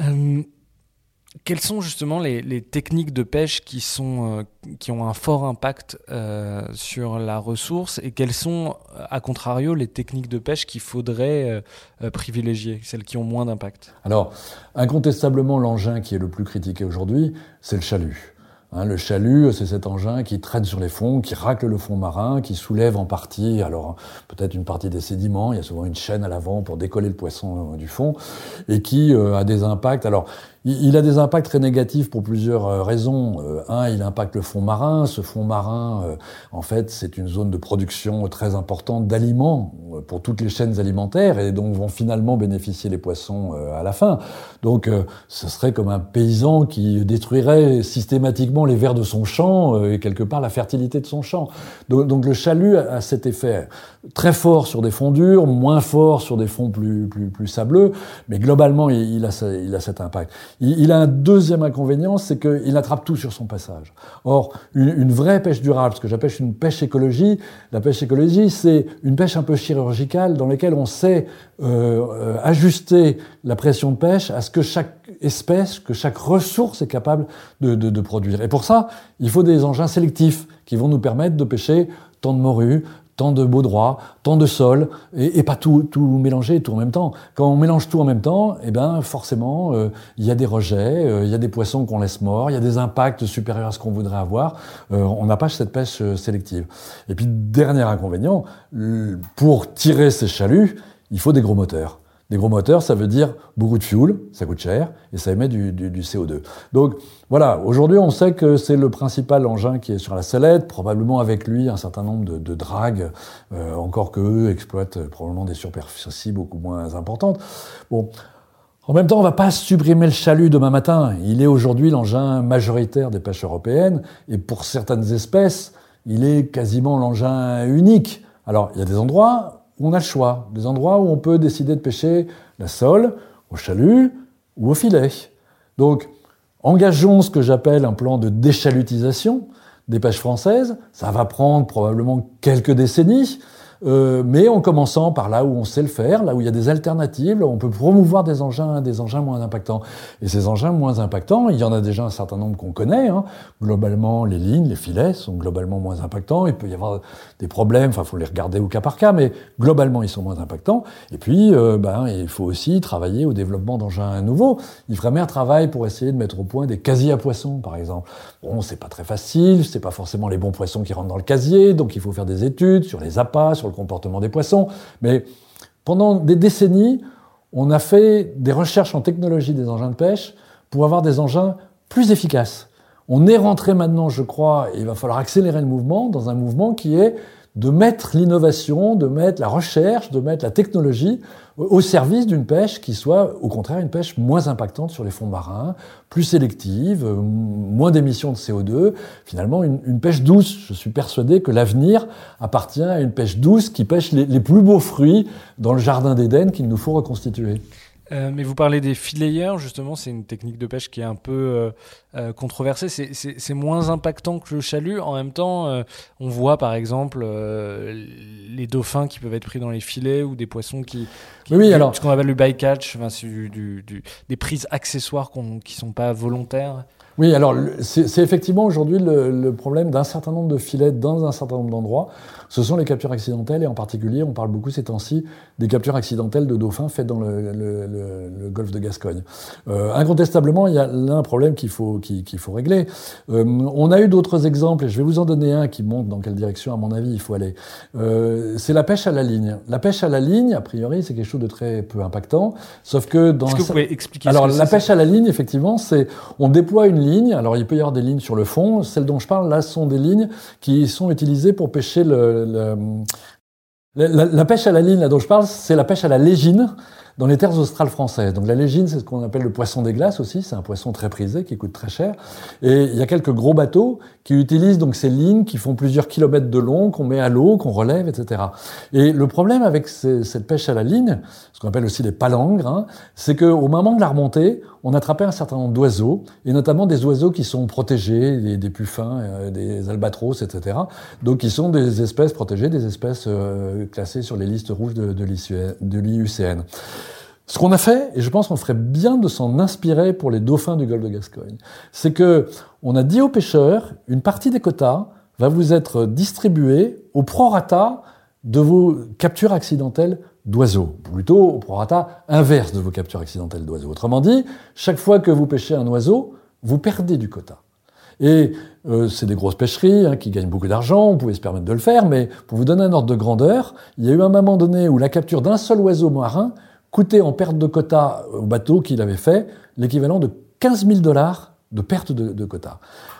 Euh, quelles sont justement les, techniques de pêche qui, sont, qui ont un fort impact sur la ressource et quelles sont, à contrario, les techniques de pêche qu'il faudrait privilégier, celles qui ont moins d'impact? Alors, incontestablement, l'engin qui est le plus critiqué aujourd'hui, c'est le chalut. Hein, le chalut, c'est cet engin qui traîne sur les fonds, qui racle le fond marin, qui soulève en partie, alors peut-être une partie des sédiments, il y a souvent une chaîne à l'avant pour décoller le poisson du fond, et qui a des impacts. Alors, il a des impacts très négatifs pour plusieurs euh, raisons. Euh, un, il impacte le fond marin. Ce fond marin, euh, en fait, c'est une zone de production très importante d'aliments pour toutes les chaînes alimentaires et donc vont finalement bénéficier les poissons à la fin. Donc, ce serait comme un paysan qui détruirait systématiquement les vers de son champ et quelque part la fertilité de son champ. Donc, le chalut a cet effet très fort sur des fonds durs, moins fort sur des fonds plus, plus, plus sableux, mais globalement, il, a, il a cet impact. Il, a un deuxième inconvénient, c'est qu'il attrape tout sur son passage. Or, une, vraie pêche durable, ce que j'appelle une pêche écologie, la pêche écologie, c'est une pêche un peu chirurgicale dans laquelle on sait euh, euh, ajuster la pression de pêche à ce que chaque espèce, que chaque ressource est capable de, produire. Et pour ça, il faut des engins sélectifs qui vont nous permettre de pêcher tant de morues, tant de beaux droits, tant de sols, et, pas tout, tout mélanger tout en même temps. Quand on mélange tout en même temps, eh ben forcément, euh, il y a des rejets, euh, il y a des poissons qu'on laisse morts, il y a des impacts supérieurs à ce qu'on voudrait avoir. Euh, on n'a pas cette pêche sélective. Et puis, dernier inconvénient, pour tirer ces chaluts, il faut des gros moteurs. Des gros moteurs, ça veut dire beaucoup de fuel, ça coûte cher, et ça émet du, du, du CO2. Donc voilà, aujourd'hui on sait que c'est le principal engin qui est sur la sellette, probablement avec lui un certain nombre de, de dragues, euh, encore que eux exploitent probablement des superficies beaucoup moins importantes. Bon, en même temps, on ne va pas supprimer le chalut demain matin. Il est aujourd'hui l'engin majoritaire des pêches européennes, et pour certaines espèces, il est quasiment l'engin unique. Alors, il y a des endroits on a le choix, des endroits où on peut décider de pêcher la sole, au chalut ou au filet. Donc, engageons ce que j'appelle un plan de déchalutisation des pêches françaises. Ça va prendre probablement quelques décennies, euh, mais en commençant par là où on sait le faire, là où il y a des alternatives, là où on peut promouvoir des engins, des engins moins impactants. Et ces engins moins impactants, il y en a déjà un certain nombre qu'on connaît. Hein. Globalement, les lignes, les filets sont globalement moins impactants. Il peut y avoir des problèmes, enfin, faut les regarder au cas par cas, mais globalement, ils sont moins impactants. Et puis, euh, ben, il faut aussi travailler au développement d'engins nouveaux. Un travail pour essayer de mettre au point des casiers à poissons, par exemple. Bon, c'est pas très facile, c'est pas forcément les bons poissons qui rentrent dans le casier, donc il faut faire des études sur les appâts, sur le comportement des poissons. Mais pendant des décennies, on a fait des recherches en technologie des engins de pêche pour avoir des engins plus efficaces. On est rentré maintenant, je crois, et il va falloir accélérer le mouvement dans un mouvement qui est de mettre l'innovation, de mettre la recherche, de mettre la technologie au service d'une pêche qui soit au contraire une pêche moins impactante sur les fonds marins, plus sélective, euh, moins d'émissions de CO2, finalement une, pêche douce. Je suis persuadé que l'avenir appartient à une pêche douce qui pêche les, les plus beaux fruits dans le jardin d'Éden qu'il nous faut reconstituer. Euh, mais vous parlez des fileyeurs, justement, c'est une technique de pêche qui est un peu euh, euh, controversée. C'est moins impactant que le chalut. En même temps, on voit par exemple les dauphins qui peuvent être pris dans les filets ou des poissons qui. oui, alors. Ce qu'on appelle le bycatch, enfin, du, du, des prises accessoires qui ne sont pas volontaires. Oui, alors c'est effectivement aujourd'hui le, le, problème d'un certain nombre de filets dans un certain nombre d'endroits. Ce sont les captures accidentelles et en particulier, on parle beaucoup ces temps-ci des captures accidentelles de dauphins faites dans le, le, le golfe de Gascogne. Euh, incontestablement, il y a là un problème qu'il faut, qu'il faut régler. Euh, on a eu d'autres exemples et je vais vous en donner un qui montre dans quelle direction, à mon avis, il faut aller. Euh, c'est la pêche à la ligne. La pêche à la ligne, a priori, c'est quelque chose de très peu impactant, sauf que dans... Est-ce que vous pouvez expliquer Alors, la pêche à la ligne, effectivement, c'est on déploie une alors, il peut y avoir des lignes sur le fond. Celles dont je parle, là, sont des lignes qui sont utilisées pour pêcher le, la, pêche à la ligne, là, dont je parle, c'est la pêche à la légine dans les terres australes françaises. Donc la légine, c'est ce qu'on appelle le poisson des glaces aussi, c'est un poisson très prisé qui coûte très cher. Et il y a quelques gros bateaux qui utilisent donc ces lignes qui font plusieurs kilomètres de long, qu'on met à l'eau, qu'on relève, etc. Et le problème avec cette pêche à la ligne, ce qu'on appelle aussi les palangres, hein, c'est qu'au moment de la remontée, on attrapait un certain nombre d'oiseaux, et notamment des oiseaux qui sont protégés, des, des puffins, euh, des albatros, etc. Donc qui sont des espèces protégées, des espèces euh, classées sur les listes rouges de, de l'IUCN. Ce qu'on a fait, et je pense qu'on ferait bien de s'en inspirer pour les dauphins du golfe de Gascogne, c'est que on a dit aux pêcheurs, une partie des quotas va vous être distribuée au prorata de vos captures accidentelles d'oiseaux, plutôt au prorata inverse de vos captures accidentelles d'oiseaux. Autrement dit, chaque fois que vous pêchez un oiseau, vous perdez du quota. Et euh, c'est des grosses pêcheries hein, qui gagnent beaucoup d'argent, on pouvait se permettre de le faire, mais pour vous donner un ordre de grandeur, il y a eu un moment donné où la capture d'un seul oiseau marin coûtait en perte de quota au bateau qu'il avait fait l'équivalent de 15 000 dollars de perte de, de quota.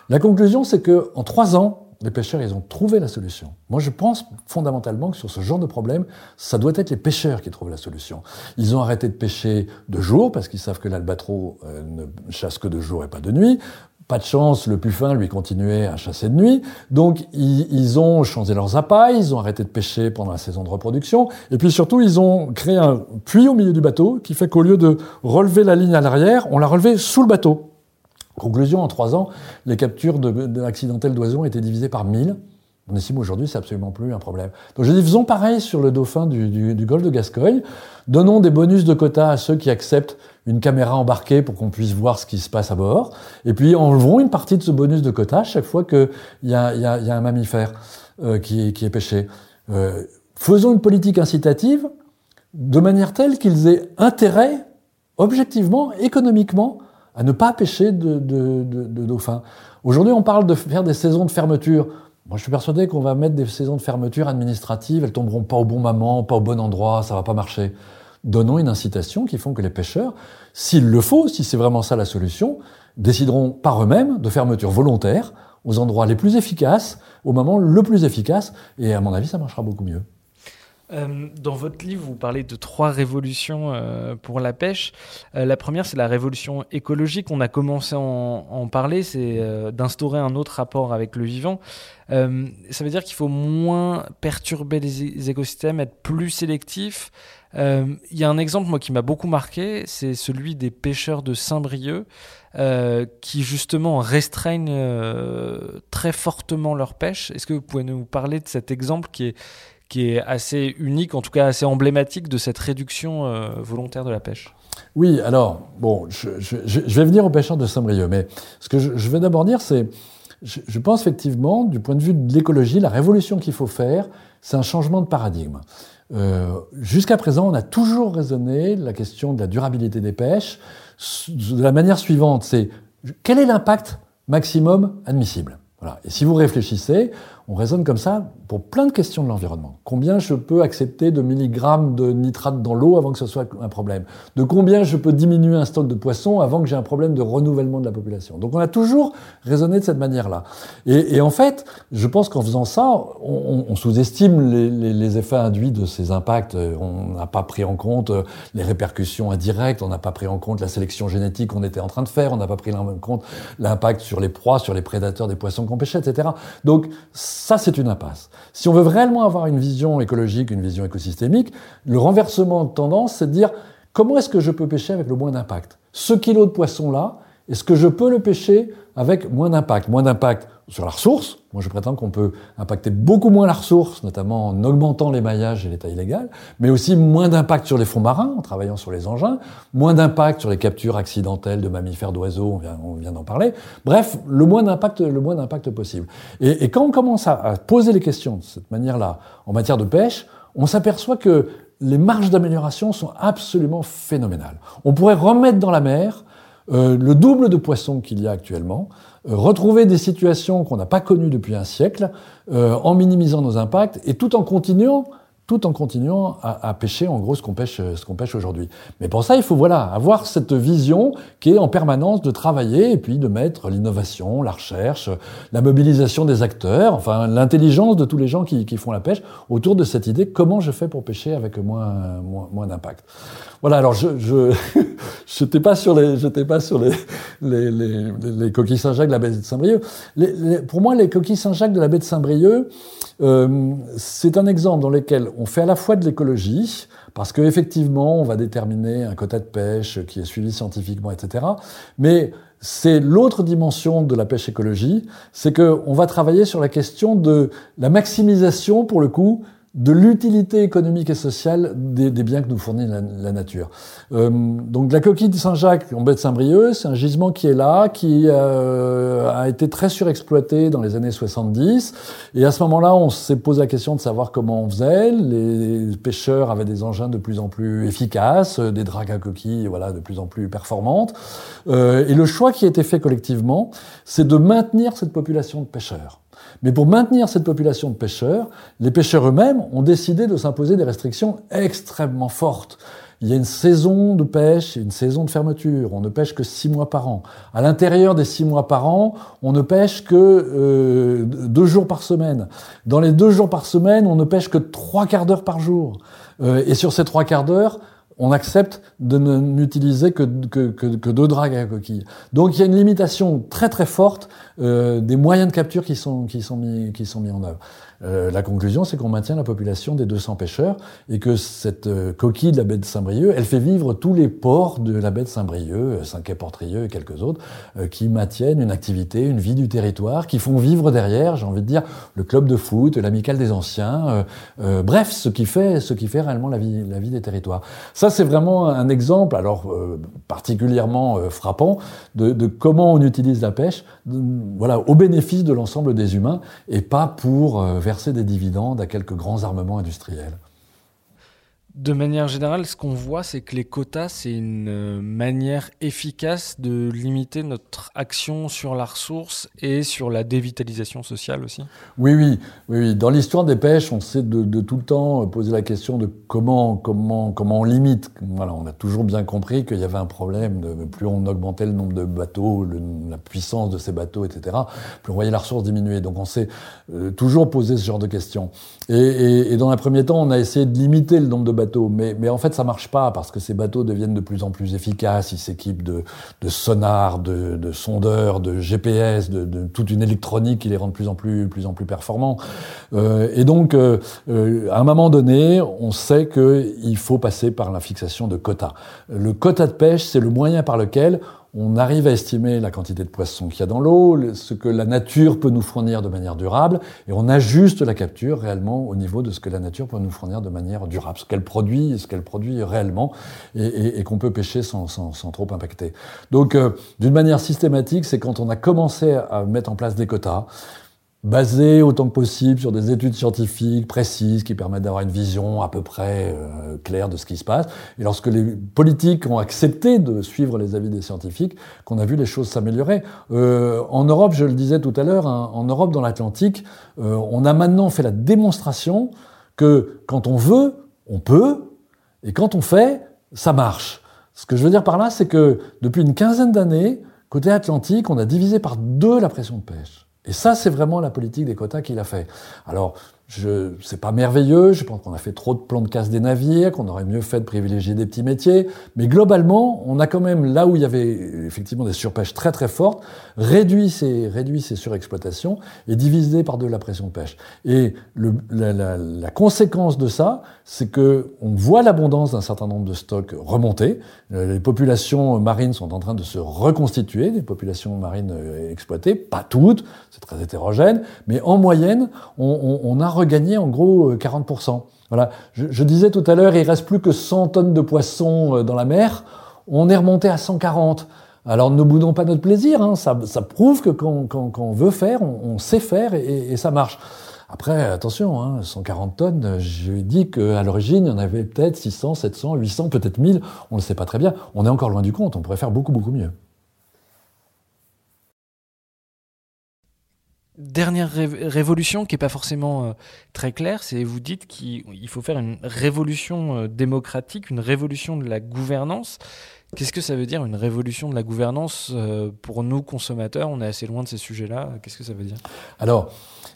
La conclusion, c'est que en trois ans, les pêcheurs, ils ont trouvé la solution. Moi, je pense fondamentalement que sur ce genre de problème, ça doit être les pêcheurs qui trouvent la solution. Ils ont arrêté de pêcher de jour parce qu'ils savent que l'albatros euh, ne chasse que de jour et pas de nuit. Pas de chance, le puffin lui continuait à chasser de nuit. Donc ils, ont changé leurs appâts, ils ont arrêté de pêcher pendant la saison de reproduction. Et puis surtout, ils ont créé un puits au milieu du bateau qui fait qu'au lieu de relever la ligne à l'arrière, on l'a relevé sous le bateau. Conclusion, en trois ans, les captures de, de accidentelles d'oiseaux ont été divisées par mille. On estime aujourd'hui, c'est absolument plus un problème. Donc je dis, faisons pareil sur le dauphin du, du, du golfe de Gascogne. Donnons des bonus de quotas à ceux qui acceptent une caméra embarquée pour qu'on puisse voir ce qui se passe à bord. Et puis enlevons une partie de ce bonus de quotas chaque fois qu'il y, a, y, a, y a un mammifère euh, qui, qui, est pêché. Euh, faisons une politique incitative de manière telle qu'ils aient intérêt, objectivement, économiquement, à ne pas pêcher de, de, de, de dauphins. Aujourd'hui, on parle de faire des saisons de fermeture. Moi, je suis persuadé qu'on va mettre des saisons de fermeture administrative, elles tomberont pas au bon moment, pas au bon endroit, ça va pas marcher. Donnons une incitation qui font que les pêcheurs, s'il le faut, si c'est vraiment ça la solution, décideront par eux-mêmes de fermeture volontaire aux endroits les plus efficaces, au moment le plus efficace, et à mon avis, ça marchera beaucoup mieux. Euh, dans votre livre, vous parlez de trois révolutions euh, pour la pêche. Euh, la première, c'est la révolution écologique. On a commencé à en, parler, c'est d'instaurer un autre rapport avec le vivant. Ça veut dire qu'il faut moins perturber les, écosystèmes, être plus sélectif. Il y a un exemple moi qui m'a beaucoup marqué, c'est celui des pêcheurs de Saint-Brieuc qui justement restreignent très fortement leur pêche. Est-ce que vous pouvez nous parler de cet exemple qui est qui est assez unique, en tout cas assez emblématique de cette réduction euh, volontaire de la pêche. Oui, alors, bon, je, vais venir aux pêcheurs de Saint-Brieuc, mais ce que je, je vais d'abord dire, c'est, je, pense effectivement, du point de vue de l'écologie, la révolution qu'il faut faire, c'est un changement de paradigme. Euh, Jusqu'à présent, on a toujours raisonné la question de la durabilité des pêches de la manière suivante, c'est quel est l'impact maximum admissible? Voilà. Et si vous réfléchissez, on raisonne comme ça pour plein de questions de l'environnement. Combien je peux accepter de milligrammes de nitrate dans l'eau avant que ce soit un problème? De combien je peux diminuer un stock de poissons avant que j'ai un problème de renouvellement de la population? Donc on a toujours raisonné de cette manière-là. Et, en fait, je pense qu'en faisant ça, on, sous-estime les, effets induits de ces impacts. On n'a pas pris en compte les répercussions indirectes, on n'a pas pris en compte la sélection génétique qu'on était en train de faire, on n'a pas pris en compte l'impact sur les proies, sur les prédateurs des poissons qu'on pêchait, etc. Donc ça, c'est une impasse. Si on veut réellement avoir une vision écologique, une vision écosystémique, le renversement de tendance, c'est de dire comment est-ce que je peux pêcher avec le moins d'impact? Ce kilo de poisson-là, Est-ce que je peux le pêcher avec moins d'impact Moins d'impact sur la ressource. Moi, je prétends qu'on peut impacter beaucoup moins la ressource, notamment en augmentant les maillages et l'état illégal, mais aussi moins d'impact sur les fonds marins, en travaillant sur les engins, moins d'impact sur les captures accidentelles de mammifères d'oiseaux, on vient, d'en parler. Bref, le moins d'impact, le moins d'impact possible. Et, quand on commence à poser les questions de cette manière-là en matière de pêche, on s'aperçoit que les marges d'amélioration sont absolument phénoménales. On pourrait remettre dans la mer euh, le double de poissons qu'il y a actuellement, euh, retrouver des situations qu'on n'a pas connues depuis un siècle, euh, en minimisant nos impacts, et tout en continuant tout en continuant à, à pêcher en gros ce qu'on pêche, ce qu'on pêche aujourd'hui. Mais pour ça, il faut voilà avoir cette vision qui est en permanence de travailler et puis de mettre l'innovation, la recherche, la mobilisation des acteurs, enfin l'intelligence de tous les gens qui, qui, font la pêche autour de cette idée comment je fais pour pêcher avec moins moins, moins d'impact. Voilà. Alors je je j'étais pas sur les j'étais pas sur les les, les, les coquilles Saint-Jacques de la baie de Saint-Brieuc. pour moi, les coquilles Saint-Jacques de la baie de Saint-Brieuc euh, c'est un exemple dans lequel on fait à la fois de l'écologie, parce qu'effectivement, on va déterminer un quota de pêche qui est suivi scientifiquement, etc. Mais c'est l'autre dimension de la pêche écologie, c'est qu'on va travailler sur la question de la maximisation, pour le coup, de l'utilité économique et sociale des, des, biens que nous fournit la, la nature. Euh, donc la coquille de Saint-Jacques en baie de Saint-Brieuc, c'est un gisement qui est là, qui euh, a été très surexploité dans les années 70. Et à ce moment-là, on s'est posé la question de savoir comment on faisait. Les pêcheurs avaient des engins de plus en plus efficaces, des dragues à coquilles voilà, de plus en plus performantes. Euh, et le choix qui a été fait collectivement, c'est de maintenir cette population de pêcheurs. Mais pour maintenir cette population de pêcheurs, les pêcheurs eux-mêmes ont décidé de s'imposer des restrictions extrêmement fortes. Il y a une saison de pêche et une saison de fermeture. On ne pêche que six mois par an. À l'intérieur des six mois par an, on ne pêche que euh, deux jours par semaine. Dans les deux jours par semaine, on ne pêche que trois quarts d'heure par jour. Euh, et sur ces trois quarts d'heure, on accepte de n'utiliser que, deux dragues à coquille. Donc il y a une limitation très très forte euh, des moyens de capture qui sont mis en œuvre. Euh, la conclusion, c'est qu'on maintient la population des 200 pêcheurs et que cette euh, coquille de la baie de Saint-Brieuc, elle fait vivre tous les ports de la baie de Saint-Brieuc, euh, Saint-Quay-Portrieux et quelques autres, qui maintiennent une activité, une vie du territoire, qui font vivre derrière, j'ai envie de dire, le club de foot, l'amicale des anciens, bref, ce qui fait, ce qui fait réellement la vie, la vie des territoires. Ça, c'est vraiment un exemple, alors particulièrement frappant, de, comment on utilise la pêche, voilà, au bénéfice de l'ensemble des humains et pas pour verser des dividendes à quelques grands armements industriels. De manière générale, ce qu'on voit, c'est que les quotas, c'est une euh, manière efficace de limiter notre action sur la ressource et sur la dévitalisation sociale aussi. Oui, oui, oui. Dans l'histoire des pêches, on sait de, tout le temps poser la question de comment, comment, comment on limite. Voilà, on a toujours bien compris qu'il y avait un problème. Plus on augmentait le nombre de bateaux, la puissance de ces bateaux, etc., plus on voyait la ressource diminuer. Donc on s'est euh, toujours posé ce genre de questions. Et, et, et dans un premier temps, on a essayé de limiter le nombre de bateaux mais, mais, en fait, ça marche pas parce que ces bateaux deviennent de plus en plus efficaces. Ils s'équipent de, de sonars, de, de, sondeurs, de GPS, de, de, toute une électronique qui les rend de plus en plus, plus, en plus performants. Euh, et donc, euh, euh, à un moment donné, on sait qu'il faut passer par la fixation de quotas. Le quota de pêche, c'est le moyen par lequel on arrive à estimer la quantité de poissons qu'il y a dans l'eau, ce que la nature peut nous fournir de manière durable, et on ajuste la capture réellement au niveau de ce que la nature peut nous fournir de manière durable, ce qu'elle produit, ce qu'elle produit réellement, et, qu'on peut pêcher sans, trop impacter. Donc, euh, d'une manière systématique, c'est quand on a commencé à mettre en place des quotas, basé autant que possible sur des études scientifiques précises qui permettent d'avoir une vision à peu près euh, claire de ce qui se passe. Et lorsque les politiques ont accepté de suivre les avis des scientifiques, qu'on a vu les choses s'améliorer. Euh, en Europe, je le disais tout à l'heure, hein, en Europe, dans l'Atlantique, euh, on a maintenant fait la démonstration que quand on veut, on peut, et quand on fait, ça marche. Ce que je veux dire par là, c'est que depuis une quinzaine d'années, côté Atlantique, on a divisé par deux la pression de pêche. Et ça, c'est vraiment la politique des quotas qu'il a fait. Alors, je, c'est pas merveilleux, je pense qu'on a fait trop de plans de casse des navires, qu'on aurait mieux fait de privilégier des petits métiers, mais globalement, on a quand même, là où il y avait effectivement des surpêches très très fortes, réduit ces, réduit ces surexploitations et divisé par deux la pression de pêche. Et le, la, la, conséquence de ça, c'est que on voit l'abondance d'un certain nombre de stocks remonter. Euh, les populations marines sont en train de se reconstituer, des populations marines euh, exploitées, pas toutes, c'est très hétérogène, mais en moyenne, on, on, on a regagné en gros 40%. Euh, voilà. Je, disais tout à l'heure, il reste plus que 100 tonnes de poissons dans la mer. On est remonté à 140. Alors ne boudons pas notre plaisir, hein. ça, ça, prouve que quand, quand, on veut faire, on, sait faire et, et, ça marche. Après, attention, hein, 140 tonnes, je dis qu'à l'origine, il y en avait peut-être 600, 700, 800, peut-être 1000, on ne le sait pas très bien. On est encore loin du compte, on pourrait faire beaucoup, beaucoup mieux. Dernière ré révolution qui n'est pas forcément euh, très claire, c'est vous dites qu'il faut faire une révolution euh, démocratique, une révolution de la gouvernance. Qu'est-ce que ça veut dire une révolution de la gouvernance euh, pour nous consommateurs? On est assez loin de ces sujets-là. Qu'est-ce que ça veut dire? Alors,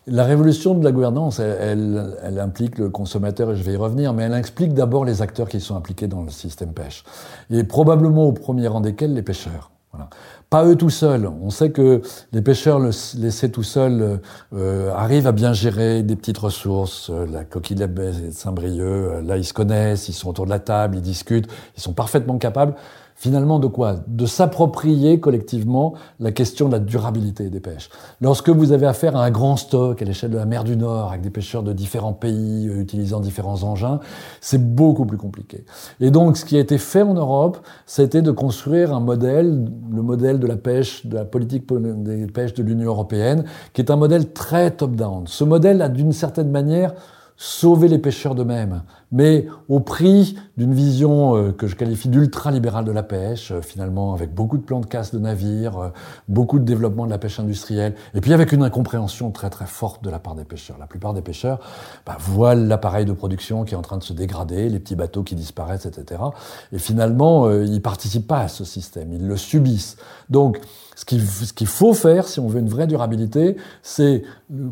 la révolution de la gouvernance, elle, implique le consommateur, et je vais y revenir, mais elle implique d'abord les acteurs qui sont impliqués dans le système pêche. Et probablement au premier rang desquels les pêcheurs. Voilà. Pas eux tout seuls. On sait que les pêcheurs laissés tout seuls euh, arrivent à bien gérer des petites ressources. Euh, la coquille de la de Saint-Brieuc, euh, là ils se connaissent, ils sont autour de la table, ils discutent, ils sont parfaitement capables finalement de quoi? De s'approprier collectivement la question de la durabilité des pêches. Lorsque vous avez affaire à un grand stock à l'échelle de la mer du Nord, avec des pêcheurs de différents pays euh, utilisant différents engins, c'est beaucoup plus compliqué. Et donc, ce qui a été fait en Europe, c'était de construire un modèle, le modèle de la pêche, de la politique des pêches de l'Union européenne, qui est un modèle très top-down. Ce modèle a d'une certaine manière sauver les pêcheurs d'eux-mêmes, mais au prix d'une vision euh, que je qualifie d'ultra-libérale de la pêche, euh, finalement avec beaucoup de plans de casse de navires, euh, beaucoup de développement de la pêche industrielle, et puis avec une incompréhension très très forte de la part des pêcheurs. La plupart des pêcheurs bah, voient l'appareil de production qui est en train de se dégrader, les petits bateaux qui disparaissent, etc. Et finalement, ils participent pas à ce système, ils le subissent. Donc, ce qu'il qu faut faire, si on veut une vraie durabilité, c'est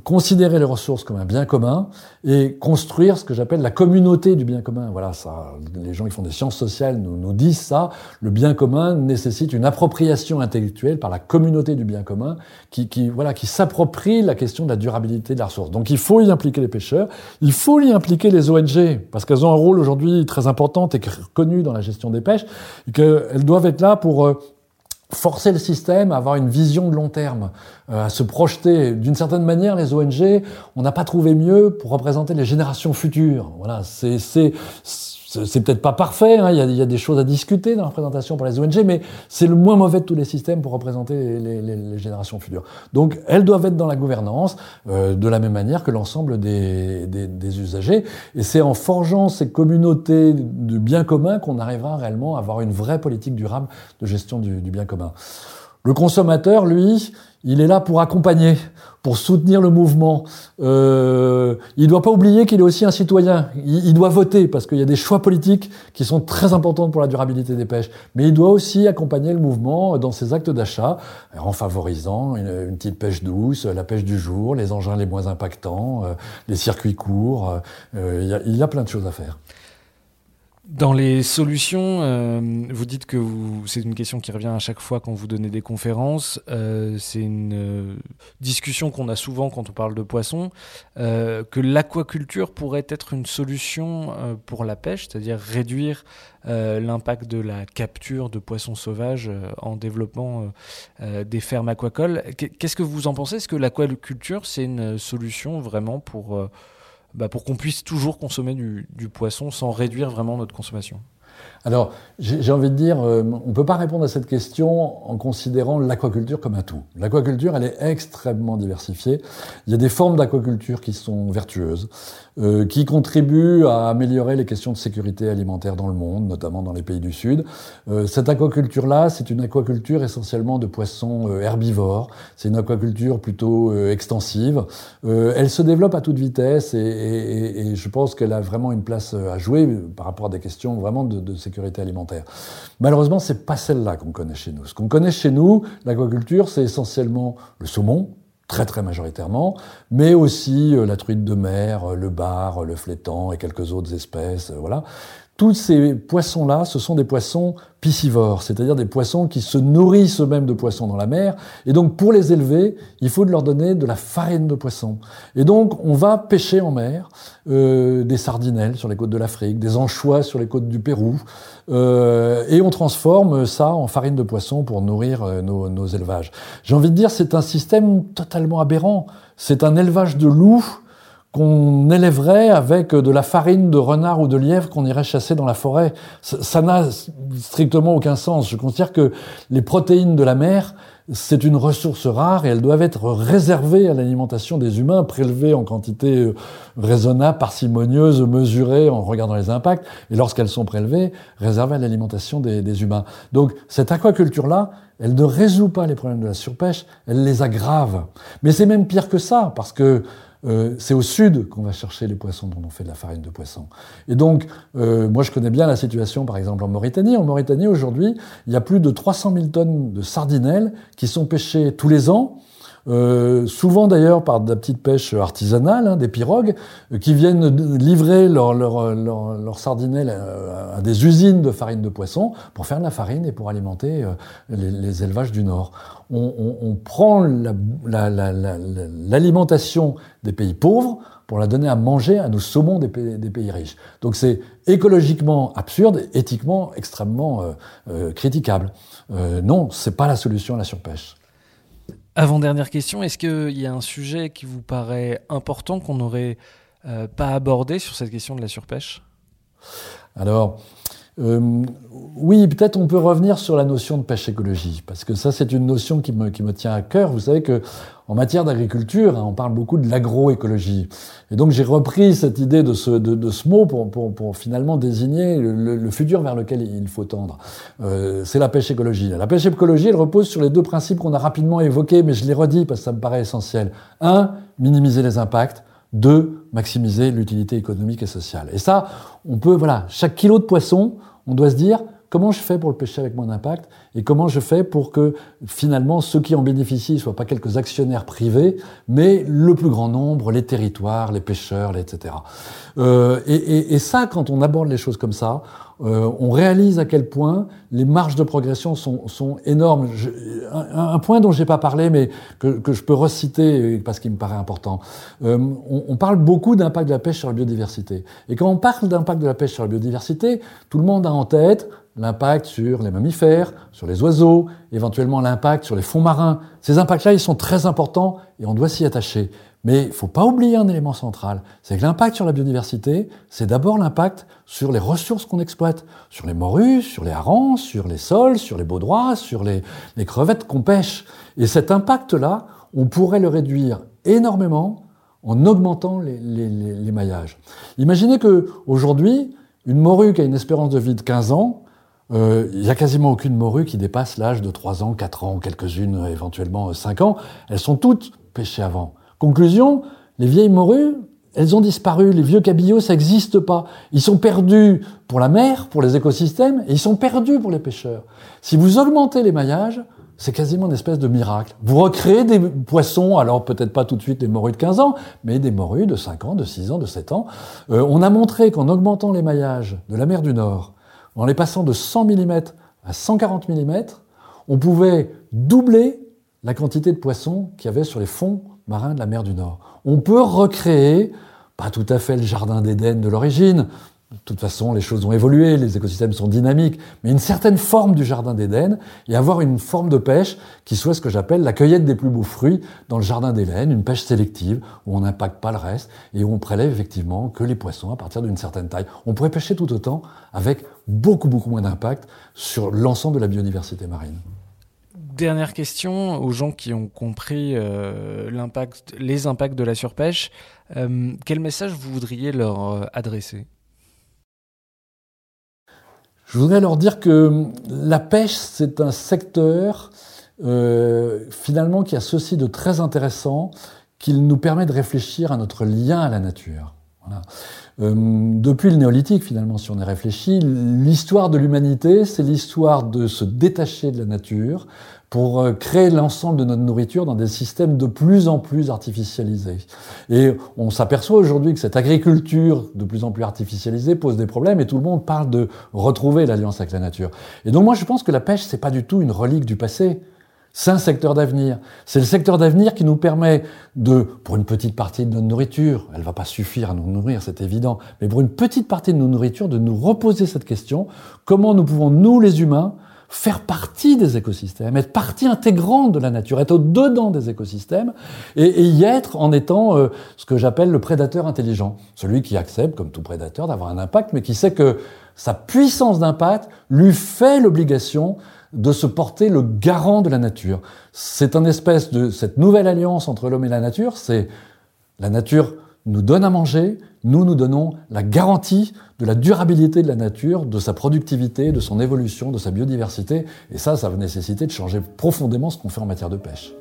considérer les ressources comme un bien commun et construire ce que j'appelle la communauté du bien commun. Voilà, ça, les gens qui font des sciences sociales nous, disent ça. Le bien commun nécessite une appropriation intellectuelle par la communauté du bien commun qui, qui voilà, qui s'approprie la question de la durabilité de la ressource. Donc il faut y impliquer les pêcheurs, il faut y impliquer les ONG parce qu'elles ont un rôle aujourd'hui très important et reconnu dans la gestion des pêches et qu'elles doivent être là pour euh, forcer le système à avoir une vision de long terme, euh, à se projeter. D'une certaine manière, les ONG, on n'a pas trouvé mieux pour représenter les générations futures. Voilà, c'est c'est peut-être pas parfait, hein, il, y a, des choses à discuter dans la présentation pour les ONG, mais c'est le moins mauvais de tous les systèmes pour représenter les, les, les générations futures. Donc elles doivent être dans la gouvernance euh, de la même manière que l'ensemble des, des, des, usagers, et c'est en forgeant ces communautés de bien commun qu'on arrivera réellement à avoir une vraie politique durable de gestion du, du bien commun. Le consommateur, lui, il est là pour accompagner, pour soutenir le mouvement. Euh, il ne doit pas oublier qu'il est aussi un citoyen. Il, doit voter parce qu'il y a des choix politiques qui sont très importants pour la durabilité des pêches. Mais il doit aussi accompagner le mouvement dans ses actes d'achat en favorisant une, petite pêche douce, la pêche du jour, les engins les moins impactants, euh, les circuits courts. Euh, il y a plein de choses à faire. Dans les solutions, euh, vous dites que c'est une question qui revient à chaque fois quand vous donnez des conférences. Euh, c'est une euh, discussion qu'on a souvent quand on parle de poissons, que l'aquaculture pourrait être une solution pour la pêche, c'est-à-dire réduire l'impact de la capture de poissons sauvages en développant des fermes aquacoles. Qu'est-ce que vous en pensez? Est-ce que l'aquaculture, c'est une solution vraiment pour bah, pour qu'on puisse toujours consommer du, du, poisson sans réduire vraiment notre consommation alors, j'ai envie de dire, euh, on ne peut pas répondre à cette question en considérant l'aquaculture comme un tout. L'aquaculture, elle est extrêmement diversifiée. Il y a des formes d'aquaculture qui sont vertueuses, euh, qui contribuent à améliorer les questions de sécurité alimentaire dans le monde, notamment dans les pays du Sud. Euh, cette aquaculture-là, c'est une aquaculture essentiellement de poissons herbivores. C'est une aquaculture plutôt extensive. elle se développe à toute vitesse et, je pense qu'elle a vraiment une place à jouer par rapport à des questions vraiment de sécurité alimentaire. Malheureusement, c'est pas celle-là qu'on connaît chez nous. Ce qu'on connaît chez nous, l'aquaculture, c'est essentiellement le saumon, très très majoritairement, mais aussi la truite de mer, le bar, le flétan et quelques autres espèces, voilà. Tous ces poissons-là, ce sont des poissons piscivores, c'est-à-dire des poissons qui se nourrissent eux-mêmes de poissons dans la mer. Et donc, pour les élever, il faut leur donner de la farine de poisson. Et donc, on va pêcher en mer euh, des sardinelles sur les côtes de l'Afrique, des anchois sur les côtes du Pérou, euh, et on transforme ça en farine de poisson pour nourrir euh, nos, nos élevages. J'ai envie de dire, c'est un système totalement aberrant. C'est un élevage de loups qu'on élèverait avec de la farine de renard ou de lièvre qu'on irait chasser dans la forêt. Ça n'a strictement aucun sens. Je considère que les protéines de la mer, c'est une ressource rare et elles doivent être réservées à l'alimentation des humains, prélevées en quantité euh, raisonnable, parcimonieuse, mesurée en regardant les impacts, et lorsqu'elles sont prélevées, réservées à l'alimentation des, des humains. Donc cette aquaculture-là, elle ne résout pas les problèmes de la surpêche, elle les aggrave. Mais c'est même pire que ça, parce que euh, c'est au sud qu'on va chercher les poissons dont on fait de la farine de poisson. Et donc, euh, moi je connais bien la situation par exemple en Mauritanie. En Mauritanie aujourd'hui, il y a plus de 300 000 tonnes de sardinelles qui sont pêchées tous les ans euh, souvent d'ailleurs par de la petite pêche artisanale, hein, des pirogues, euh, qui viennent livrer leurs leur, leur, leur sardinelles à, des usines de farine de poisson pour faire de la farine et pour alimenter euh, les, les, élevages du Nord. On, on, on prend l'alimentation la, la, des pays pauvres pour la donner à manger à nos saumons des pays, des pays riches. Donc c'est écologiquement absurde, éthiquement extrêmement critiquable. Non, c'est pas la solution à la surpêche. Avant-dernière question, est-ce qu'il y a un sujet qui vous paraît important qu'on n'aurait euh, pas abordé sur cette question de la surpêche? Alors, euh, oui, peut-être on peut revenir sur la notion de pêche écologie, parce que ça c'est une notion qui me, qui me tient à cœur. Vous savez que en matière d'agriculture, hein, on parle beaucoup de l'agroécologie. Et donc j'ai repris cette idée de ce, de, ce mot pour, pour, finalement désigner le, le, futur vers lequel il faut tendre. Euh, c'est la pêche écologie. La pêche écologie, elle repose sur les deux principes qu'on a rapidement évoqués, mais je les redis parce que ça me paraît essentiel. Un, minimiser les impacts. Deux, maximiser l'utilité économique et sociale. Et ça, on peut, voilà, chaque kilo de poisson, on doit se dire comment je fais pour le pêcher avec moins d'impact et comment je fais pour que finalement ceux qui en bénéficient ne soient pas quelques actionnaires privés, mais le plus grand nombre, les territoires, les pêcheurs, etc. Euh, et, ça, quand on aborde les choses comme ça, euh, on réalise à quel point les marges de progression sont, sont énormes. Un, point dont j'ai pas parlé, mais que, que, je peux reciter parce qu'il me paraît important. Euh, on, on, parle beaucoup d'impact de la pêche sur la biodiversité. Et quand on parle d'impact de la pêche sur la biodiversité, tout le monde a en tête l'impact sur les mammifères, sur les oiseaux, éventuellement l'impact sur les fonds marins. Ces impacts-là, ils sont très importants et on doit s'y attacher. Mais il ne faut pas oublier un élément central, c'est que l'impact sur la biodiversité, c'est d'abord l'impact sur les ressources qu'on exploite, sur les morues, sur les harengs, sur les sols, sur les baudroies, sur les, crevettes qu'on pêche. Et cet impact-là, on pourrait le réduire énormément en augmentant les, maillages. Imaginez que aujourd'hui, une morue qui a une espérance de vie de 15 ans, euh, il n'y a quasiment aucune morue qui dépasse l'âge de 3 ans, 4 ans, quelques-unes éventuellement 5 ans. Elles sont toutes pêchées avant. Conclusion, les vieilles morues, elles ont disparu, les vieux cabillots, ça n'existe pas. Ils sont perdus pour la mer, pour les écosystèmes, et ils sont perdus pour les pêcheurs. Si vous augmentez les maillages, c'est quasiment une espèce de miracle. Vous recréez des poissons, alors peut-être pas tout de suite des morues de 15 ans, mais des morues de 5 ans, de 6 ans, de 7 ans. Euh, on a montré qu'en augmentant les maillages de la mer du Nord, en les passant de 100 mm à 140 mm, on pouvait doubler la quantité de poissons qu'il y avait sur les fonds marins de la mer du Nord. On peut recréer, pas tout à fait le jardin d'Éden de l'origine, de toute façon, les choses ont évolué, les écosystèmes sont dynamiques, mais une certaine forme du jardin d'Éden et avoir une forme de pêche qui soit ce que j'appelle la cueillette des plus beaux fruits dans le jardin d'Hélène, une pêche sélective où on n'impacte pas le reste et où on prélève effectivement que les poissons à partir d'une certaine taille. On pourrait pêcher tout autant avec beaucoup, beaucoup moins d'impact sur l'ensemble de la biodiversité marine. Dernière question aux gens qui ont compris euh, les impacts de la surpêche. Euh, quel message vous voudriez leur euh, adresser? Je voudrais leur dire que la pêche, c'est un secteur finalement qui a ceci de très intéressant, qu'il nous permet de réfléchir à notre lien à la nature. Euh, depuis le néolithique, finalement, si on y réfléchit, l'histoire de l'humanité, c'est l'histoire de se détacher de la nature pour euh, créer l'ensemble de notre nourriture dans des systèmes de plus en plus artificialisés. Et on s'aperçoit aujourd'hui que cette agriculture de plus en plus artificialisée pose des problèmes et tout le monde parle de retrouver l'alliance avec la nature. Et donc moi je pense que la pêche c'est pas du tout une relique du passé. C'est un secteur d'avenir. C'est le secteur d'avenir qui nous permet de, pour une petite partie de notre nourriture, elle va pas suffire à nous nourrir, c'est évident, mais pour une petite partie de nos nourritures, de nous reposer cette question, comment nous pouvons, nous les humains, faire partie des écosystèmes, être partie intégrante de la nature, être au-dedans des écosystèmes et, y être en étant euh, ce que j'appelle le prédateur intelligent. Celui qui accepte, comme tout prédateur, d'avoir un impact, mais qui sait que sa puissance d'impact lui fait l'obligation de se porter le garant de la nature. C'est un espèce de cette nouvelle alliance entre l'homme et la nature, c'est la nature nous donne à manger, nous nous donnons la garantie de la durabilité de la nature, de sa productivité, de son évolution, de sa biodiversité. Et ça, ça va nécessiter de changer profondément ce qu'on fait en matière de pêche.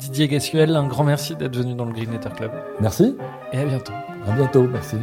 Didier Gassuel, un grand merci d'être venu dans le Green Club. Merci. Et à bientôt. À bientôt, merci.